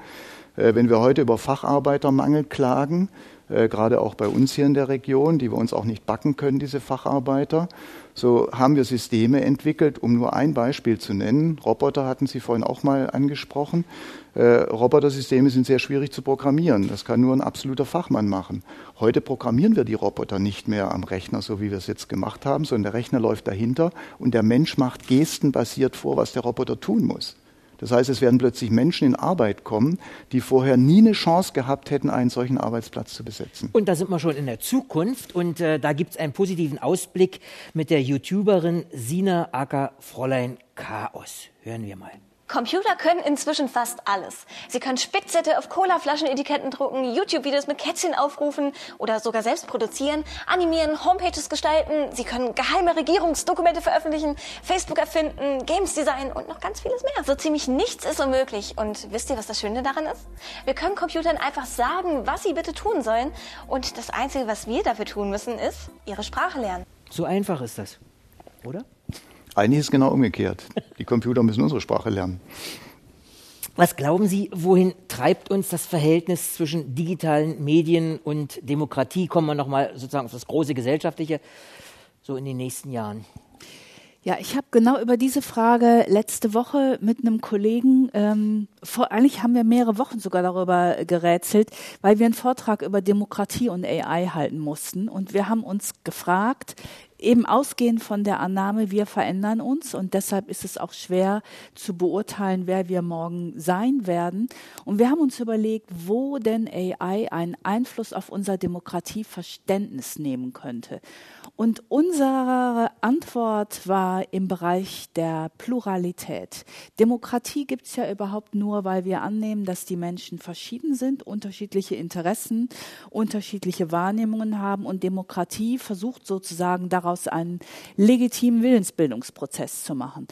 Äh, wenn wir heute über Facharbeitermangel klagen, äh, gerade auch bei uns hier in der Region, die wir uns auch nicht backen können, diese Facharbeiter. So haben wir Systeme entwickelt, um nur ein Beispiel zu nennen. Roboter hatten Sie vorhin auch mal angesprochen. Äh, Robotersysteme sind sehr schwierig zu programmieren. Das kann nur ein absoluter Fachmann machen. Heute programmieren wir die Roboter nicht mehr am Rechner, so wie wir es jetzt gemacht haben, sondern der Rechner läuft dahinter und der Mensch macht gestenbasiert vor, was der Roboter tun muss. Das heißt, es werden plötzlich Menschen in Arbeit kommen, die vorher nie eine Chance gehabt hätten, einen solchen Arbeitsplatz zu besetzen. Und da sind wir schon in der Zukunft und äh, da gibt es einen positiven Ausblick mit der YouTuberin Sina Acker Fräulein Chaos. Hören wir mal. Computer können inzwischen fast alles. Sie können Spickzettel auf Cola-Flaschenetiketten drucken, YouTube-Videos mit Kätzchen aufrufen oder sogar selbst produzieren, animieren, Homepages gestalten. Sie können geheime Regierungsdokumente veröffentlichen, Facebook erfinden, Games designen und noch ganz vieles mehr. So ziemlich nichts ist unmöglich. Und wisst ihr, was das Schöne daran ist? Wir können Computern einfach sagen, was sie bitte tun sollen. Und das Einzige, was wir dafür tun müssen, ist ihre Sprache lernen. So einfach ist das, oder? Eigentlich ist es genau umgekehrt. Die Computer müssen unsere Sprache lernen. Was glauben Sie, wohin treibt uns das Verhältnis zwischen digitalen Medien und Demokratie? Kommen wir nochmal sozusagen auf das große Gesellschaftliche, so in den nächsten Jahren. Ja, ich habe genau über diese Frage letzte Woche mit einem Kollegen, ähm, vor, eigentlich haben wir mehrere Wochen sogar darüber gerätselt, weil wir einen Vortrag über Demokratie und AI halten mussten. Und wir haben uns gefragt, eben ausgehend von der Annahme, wir verändern uns und deshalb ist es auch schwer zu beurteilen, wer wir morgen sein werden. Und wir haben uns überlegt, wo denn AI einen Einfluss auf unser Demokratieverständnis nehmen könnte. Und unsere Antwort war im Bereich der Pluralität. Demokratie gibt es ja überhaupt nur, weil wir annehmen, dass die Menschen verschieden sind, unterschiedliche Interessen, unterschiedliche Wahrnehmungen haben und Demokratie versucht sozusagen daraus einen legitimen Willensbildungsprozess zu machen.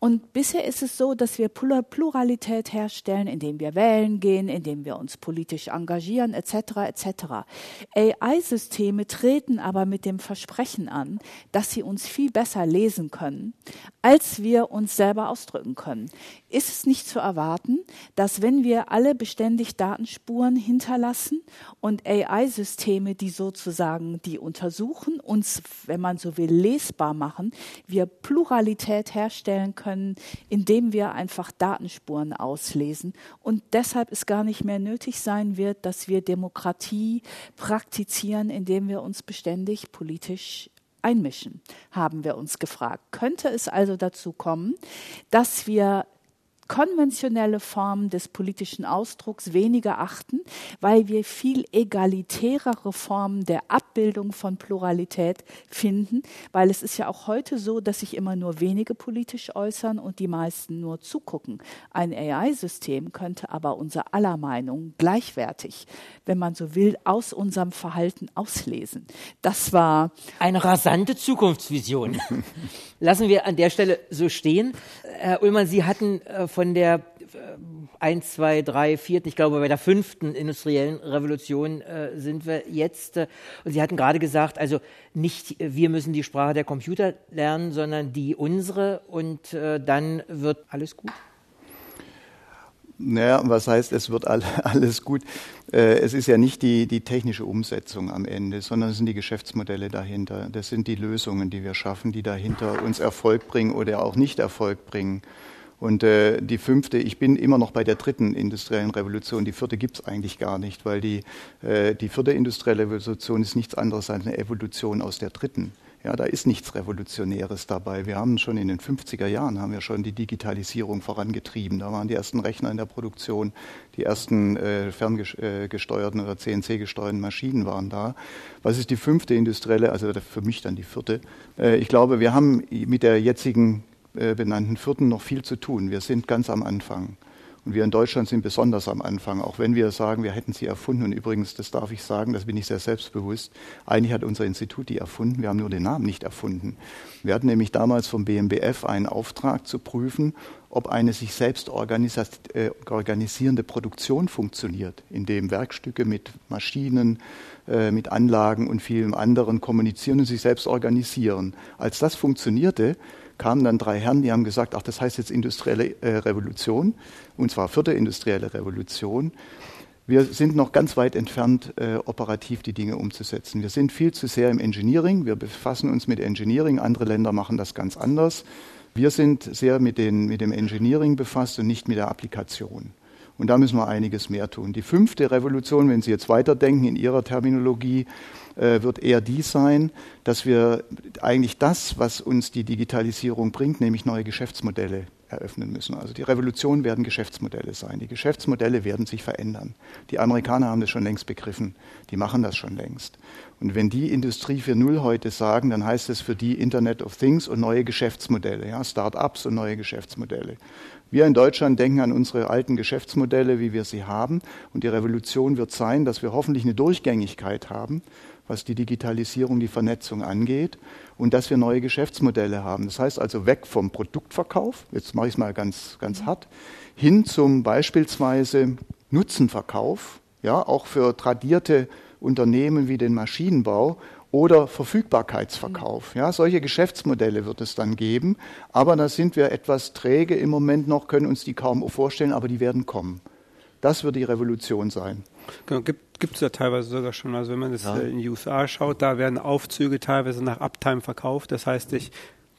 Und bisher ist es so, dass wir Pluralität herstellen, indem wir wählen gehen, indem wir uns politisch engagieren, etc. etc. AI-Systeme treten aber mit dem Versprechen an, dass sie uns viel besser lesen können, als wir uns selber ausdrücken können. Ist es nicht zu erwarten, dass wenn wir alle beständig Datenspuren hinterlassen und AI-Systeme, die sozusagen die untersuchen, uns, wenn man so will, lesbar machen, wir Pluralität herstellen können, können, indem wir einfach Datenspuren auslesen und deshalb es gar nicht mehr nötig sein wird, dass wir Demokratie praktizieren, indem wir uns beständig politisch einmischen, haben wir uns gefragt. Könnte es also dazu kommen, dass wir konventionelle Formen des politischen Ausdrucks weniger achten, weil wir viel egalitärere Formen der Abbildung von Pluralität finden, weil es ist ja auch heute so, dass sich immer nur wenige politisch äußern und die meisten nur zugucken. Ein AI-System könnte aber unser aller Meinung gleichwertig, wenn man so will, aus unserem Verhalten auslesen. Das war eine rasante Zukunftsvision. (laughs) Lassen wir an der Stelle so stehen. Herr Ullmann, Sie hatten äh, von der äh, eins, zwei, drei, vierten, ich glaube bei der fünften industriellen Revolution äh, sind wir jetzt. Äh, und Sie hatten gerade gesagt, also nicht äh, wir müssen die Sprache der Computer lernen, sondern die unsere und äh, dann wird alles gut. Naja, was heißt, es wird (laughs) alles gut? Äh, es ist ja nicht die, die technische Umsetzung am Ende, sondern es sind die Geschäftsmodelle dahinter. Das sind die Lösungen, die wir schaffen, die dahinter uns Erfolg bringen oder auch nicht Erfolg bringen. Und äh, die fünfte, ich bin immer noch bei der dritten industriellen Revolution. Die vierte gibt es eigentlich gar nicht, weil die, äh, die vierte industrielle Revolution ist nichts anderes als eine Evolution aus der dritten. Ja, da ist nichts Revolutionäres dabei. Wir haben schon in den 50er Jahren haben wir schon die Digitalisierung vorangetrieben. Da waren die ersten Rechner in der Produktion, die ersten äh, ferngesteuerten oder CNC-gesteuerten Maschinen waren da. Was ist die fünfte industrielle, also für mich dann die vierte? Äh, ich glaube, wir haben mit der jetzigen äh, benannten vierten noch viel zu tun. Wir sind ganz am Anfang. Und wir in Deutschland sind besonders am Anfang, auch wenn wir sagen, wir hätten sie erfunden. Und übrigens, das darf ich sagen, das bin ich sehr selbstbewusst. Eigentlich hat unser Institut die erfunden, wir haben nur den Namen nicht erfunden. Wir hatten nämlich damals vom BMBF einen Auftrag zu prüfen, ob eine sich selbst äh, organisierende Produktion funktioniert, in dem Werkstücke mit Maschinen, äh, mit Anlagen und vielem anderen kommunizieren und sich selbst organisieren. Als das funktionierte, kamen dann drei Herren, die haben gesagt, ach, das heißt jetzt industrielle äh, Revolution, und zwar vierte industrielle Revolution. Wir sind noch ganz weit entfernt, äh, operativ die Dinge umzusetzen. Wir sind viel zu sehr im Engineering. Wir befassen uns mit Engineering. Andere Länder machen das ganz anders. Wir sind sehr mit, den, mit dem Engineering befasst und nicht mit der Applikation. Und da müssen wir einiges mehr tun. Die fünfte Revolution, wenn Sie jetzt weiterdenken in Ihrer Terminologie, äh, wird eher die sein, dass wir eigentlich das, was uns die Digitalisierung bringt, nämlich neue Geschäftsmodelle eröffnen müssen. Also die Revolution werden Geschäftsmodelle sein. Die Geschäftsmodelle werden sich verändern. Die Amerikaner haben das schon längst begriffen. Die machen das schon längst. Und wenn die Industrie 4.0 heute sagen, dann heißt es für die Internet of Things und neue Geschäftsmodelle, ja, Start-ups und neue Geschäftsmodelle. Wir in Deutschland denken an unsere alten Geschäftsmodelle, wie wir sie haben. Und die Revolution wird sein, dass wir hoffentlich eine Durchgängigkeit haben, was die Digitalisierung, die Vernetzung angeht und dass wir neue Geschäftsmodelle haben. Das heißt also weg vom Produktverkauf, jetzt mache ich es mal ganz, ganz hart, hin zum beispielsweise Nutzenverkauf, ja, auch für tradierte Unternehmen wie den Maschinenbau oder Verfügbarkeitsverkauf. Ja, solche Geschäftsmodelle wird es dann geben, aber da sind wir etwas träge im Moment noch, können uns die kaum vorstellen, aber die werden kommen. Das wird die Revolution sein. Genau, gibt es ja teilweise sogar schon. Also wenn man das ja. In die USA schaut, da werden Aufzüge teilweise nach Uptime verkauft. Das heißt, ich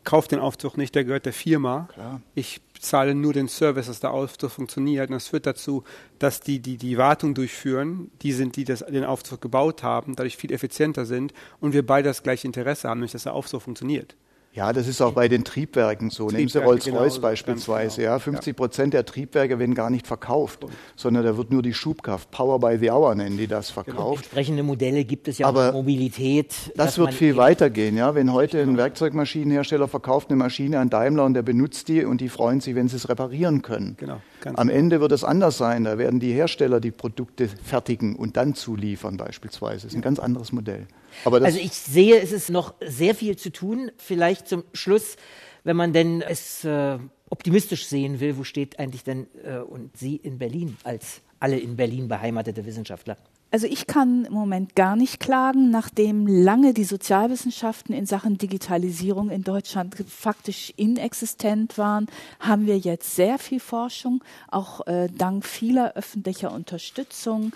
kaufe den Aufzug nicht, der gehört der Firma. Klar. Ich zahle nur den Service, dass der Aufzug funktioniert. Und das führt dazu, dass die, die die Wartung durchführen, die sind, die das, den Aufzug gebaut haben, dadurch viel effizienter sind und wir beide das gleiche Interesse haben, nämlich dass der Aufzug funktioniert. Ja, das ist auch bei den Triebwerken so. Triebwerke Nehmen Sie Rolls-Royce genau, beispielsweise. Genau. Ja, 50 Prozent der Triebwerke werden gar nicht verkauft, sondern da wird nur die Schubkraft, Power by the Hour nennen die das, genau. verkauft. Entsprechende Modelle gibt es ja Aber auch Mobilität. Das wird viel weitergehen. Ja, wenn heute ein Werkzeugmaschinenhersteller verkauft eine Maschine an Daimler und der benutzt die und die freuen sich, wenn sie es reparieren können. Genau, Am genau. Ende wird es anders sein. Da werden die Hersteller die Produkte fertigen und dann zuliefern beispielsweise. Das ist ein ganz anderes Modell also ich sehe, es ist noch sehr viel zu tun. Vielleicht zum Schluss, wenn man denn es äh, optimistisch sehen will, wo steht eigentlich denn äh, und Sie in Berlin als alle in Berlin beheimatete Wissenschaftler? Also ich kann im Moment gar nicht klagen, nachdem lange die Sozialwissenschaften in Sachen Digitalisierung in Deutschland faktisch inexistent waren, haben wir jetzt sehr viel Forschung, auch äh, dank vieler öffentlicher Unterstützung.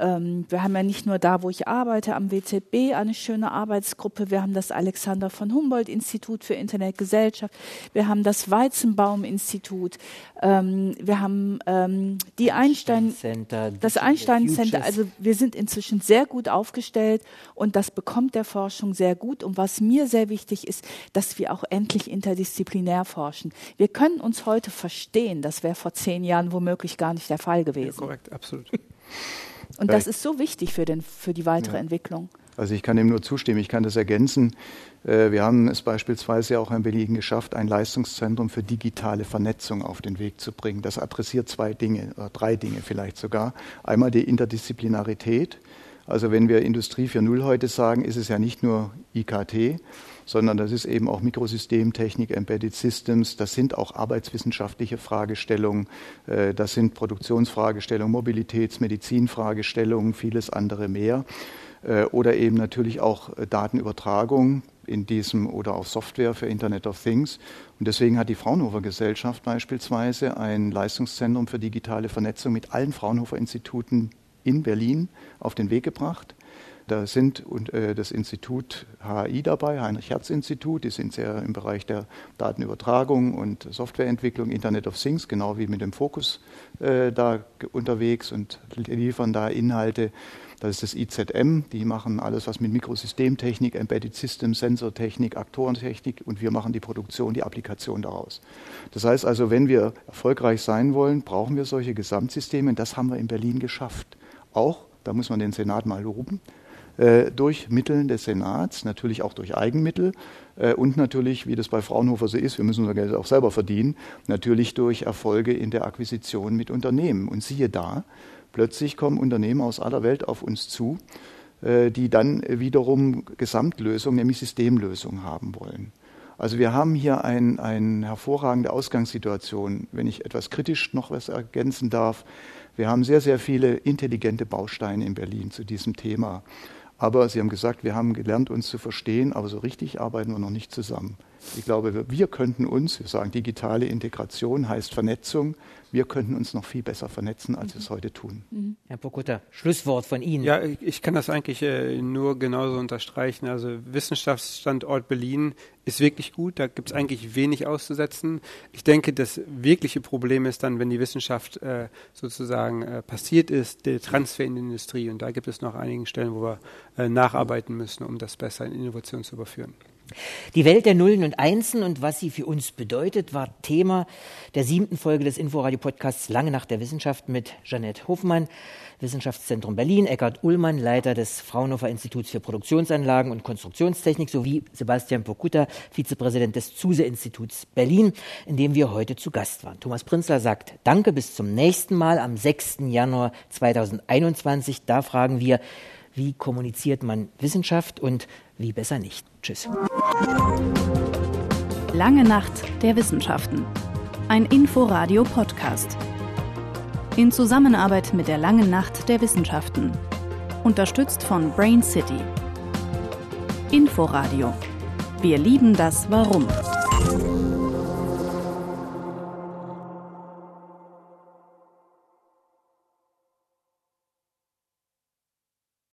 Ähm, wir haben ja nicht nur da, wo ich arbeite, am WZB eine schöne Arbeitsgruppe. Wir haben das Alexander von Humboldt Institut für Internetgesellschaft. Wir haben das Weizenbaum Institut. Ähm, wir haben ähm, die Einstein, Center, das Einstein Center. Also wir sind inzwischen sehr gut aufgestellt und das bekommt der Forschung sehr gut. Und was mir sehr wichtig ist, dass wir auch endlich interdisziplinär forschen. Wir können uns heute verstehen. Das wäre vor zehn Jahren womöglich gar nicht der Fall gewesen. Ja, korrekt, absolut. Und das ist so wichtig für, den, für die weitere ja. Entwicklung. Also ich kann dem nur zustimmen, ich kann das ergänzen. Äh, wir haben es beispielsweise auch in Berlin geschafft, ein Leistungszentrum für digitale Vernetzung auf den Weg zu bringen. Das adressiert zwei Dinge, oder drei Dinge vielleicht sogar. Einmal die Interdisziplinarität. Also wenn wir Industrie 4.0 heute sagen, ist es ja nicht nur IKT, sondern das ist eben auch Mikrosystemtechnik, Embedded Systems, das sind auch arbeitswissenschaftliche Fragestellungen, äh, das sind Produktionsfragestellungen, Mobilitäts-, Medizinfragestellungen, vieles andere mehr. Äh, oder eben natürlich auch äh, Datenübertragung in diesem oder auch Software für Internet of Things. Und deswegen hat die Fraunhofer Gesellschaft beispielsweise ein Leistungszentrum für digitale Vernetzung mit allen Fraunhofer Instituten in Berlin auf den Weg gebracht. Da sind und, äh, das Institut HI dabei, Heinrich-Hertz-Institut, die sind sehr im Bereich der Datenübertragung und Softwareentwicklung, Internet of Things, genau wie mit dem Fokus äh, da unterwegs und liefern da Inhalte. Das ist das IZM, die machen alles, was mit Mikrosystemtechnik, Embedded System, Sensortechnik, Aktorentechnik und wir machen die Produktion, die Applikation daraus. Das heißt also, wenn wir erfolgreich sein wollen, brauchen wir solche Gesamtsysteme und das haben wir in Berlin geschafft. Auch, da muss man den Senat mal loben, äh, durch Mitteln des Senats, natürlich auch durch Eigenmittel äh, und natürlich, wie das bei Fraunhofer so ist, wir müssen unser Geld auch selber verdienen, natürlich durch Erfolge in der Akquisition mit Unternehmen. Und siehe da, plötzlich kommen Unternehmen aus aller Welt auf uns zu, äh, die dann wiederum Gesamtlösungen, nämlich Systemlösungen haben wollen. Also wir haben hier eine ein hervorragende Ausgangssituation. Wenn ich etwas kritisch noch was ergänzen darf, wir haben sehr, sehr viele intelligente Bausteine in Berlin zu diesem Thema. Aber Sie haben gesagt, wir haben gelernt, uns zu verstehen, aber so richtig arbeiten wir noch nicht zusammen. Ich glaube, wir könnten uns, wir sagen, digitale Integration heißt Vernetzung, wir könnten uns noch viel besser vernetzen, als wir es heute tun. Mhm. Herr Pokutter, Schlusswort von Ihnen. Ja, ich kann das eigentlich äh, nur genauso unterstreichen. Also Wissenschaftsstandort Berlin ist wirklich gut, da gibt es eigentlich wenig auszusetzen. Ich denke, das wirkliche Problem ist dann, wenn die Wissenschaft äh, sozusagen äh, passiert ist, der Transfer in die Industrie. Und da gibt es noch einigen Stellen, wo wir äh, nacharbeiten müssen, um das besser in Innovation zu überführen. Die Welt der Nullen und Einsen und was sie für uns bedeutet, war Thema der siebten Folge des Inforadio-Podcasts Lange Nacht der Wissenschaft mit Jeanette Hofmann, Wissenschaftszentrum Berlin, Eckhard Ullmann, Leiter des Fraunhofer Instituts für Produktionsanlagen und Konstruktionstechnik sowie Sebastian Pokuta, Vizepräsident des Zuse-Instituts Berlin, in dem wir heute zu Gast waren. Thomas Prinzler sagt Danke, bis zum nächsten Mal am 6. Januar 2021. Da fragen wir, wie kommuniziert man Wissenschaft und wie besser nicht. Tschüss. Lange Nacht der Wissenschaften. Ein Inforadio-Podcast. In Zusammenarbeit mit der Langen Nacht der Wissenschaften. Unterstützt von Brain City. Inforadio. Wir lieben das Warum.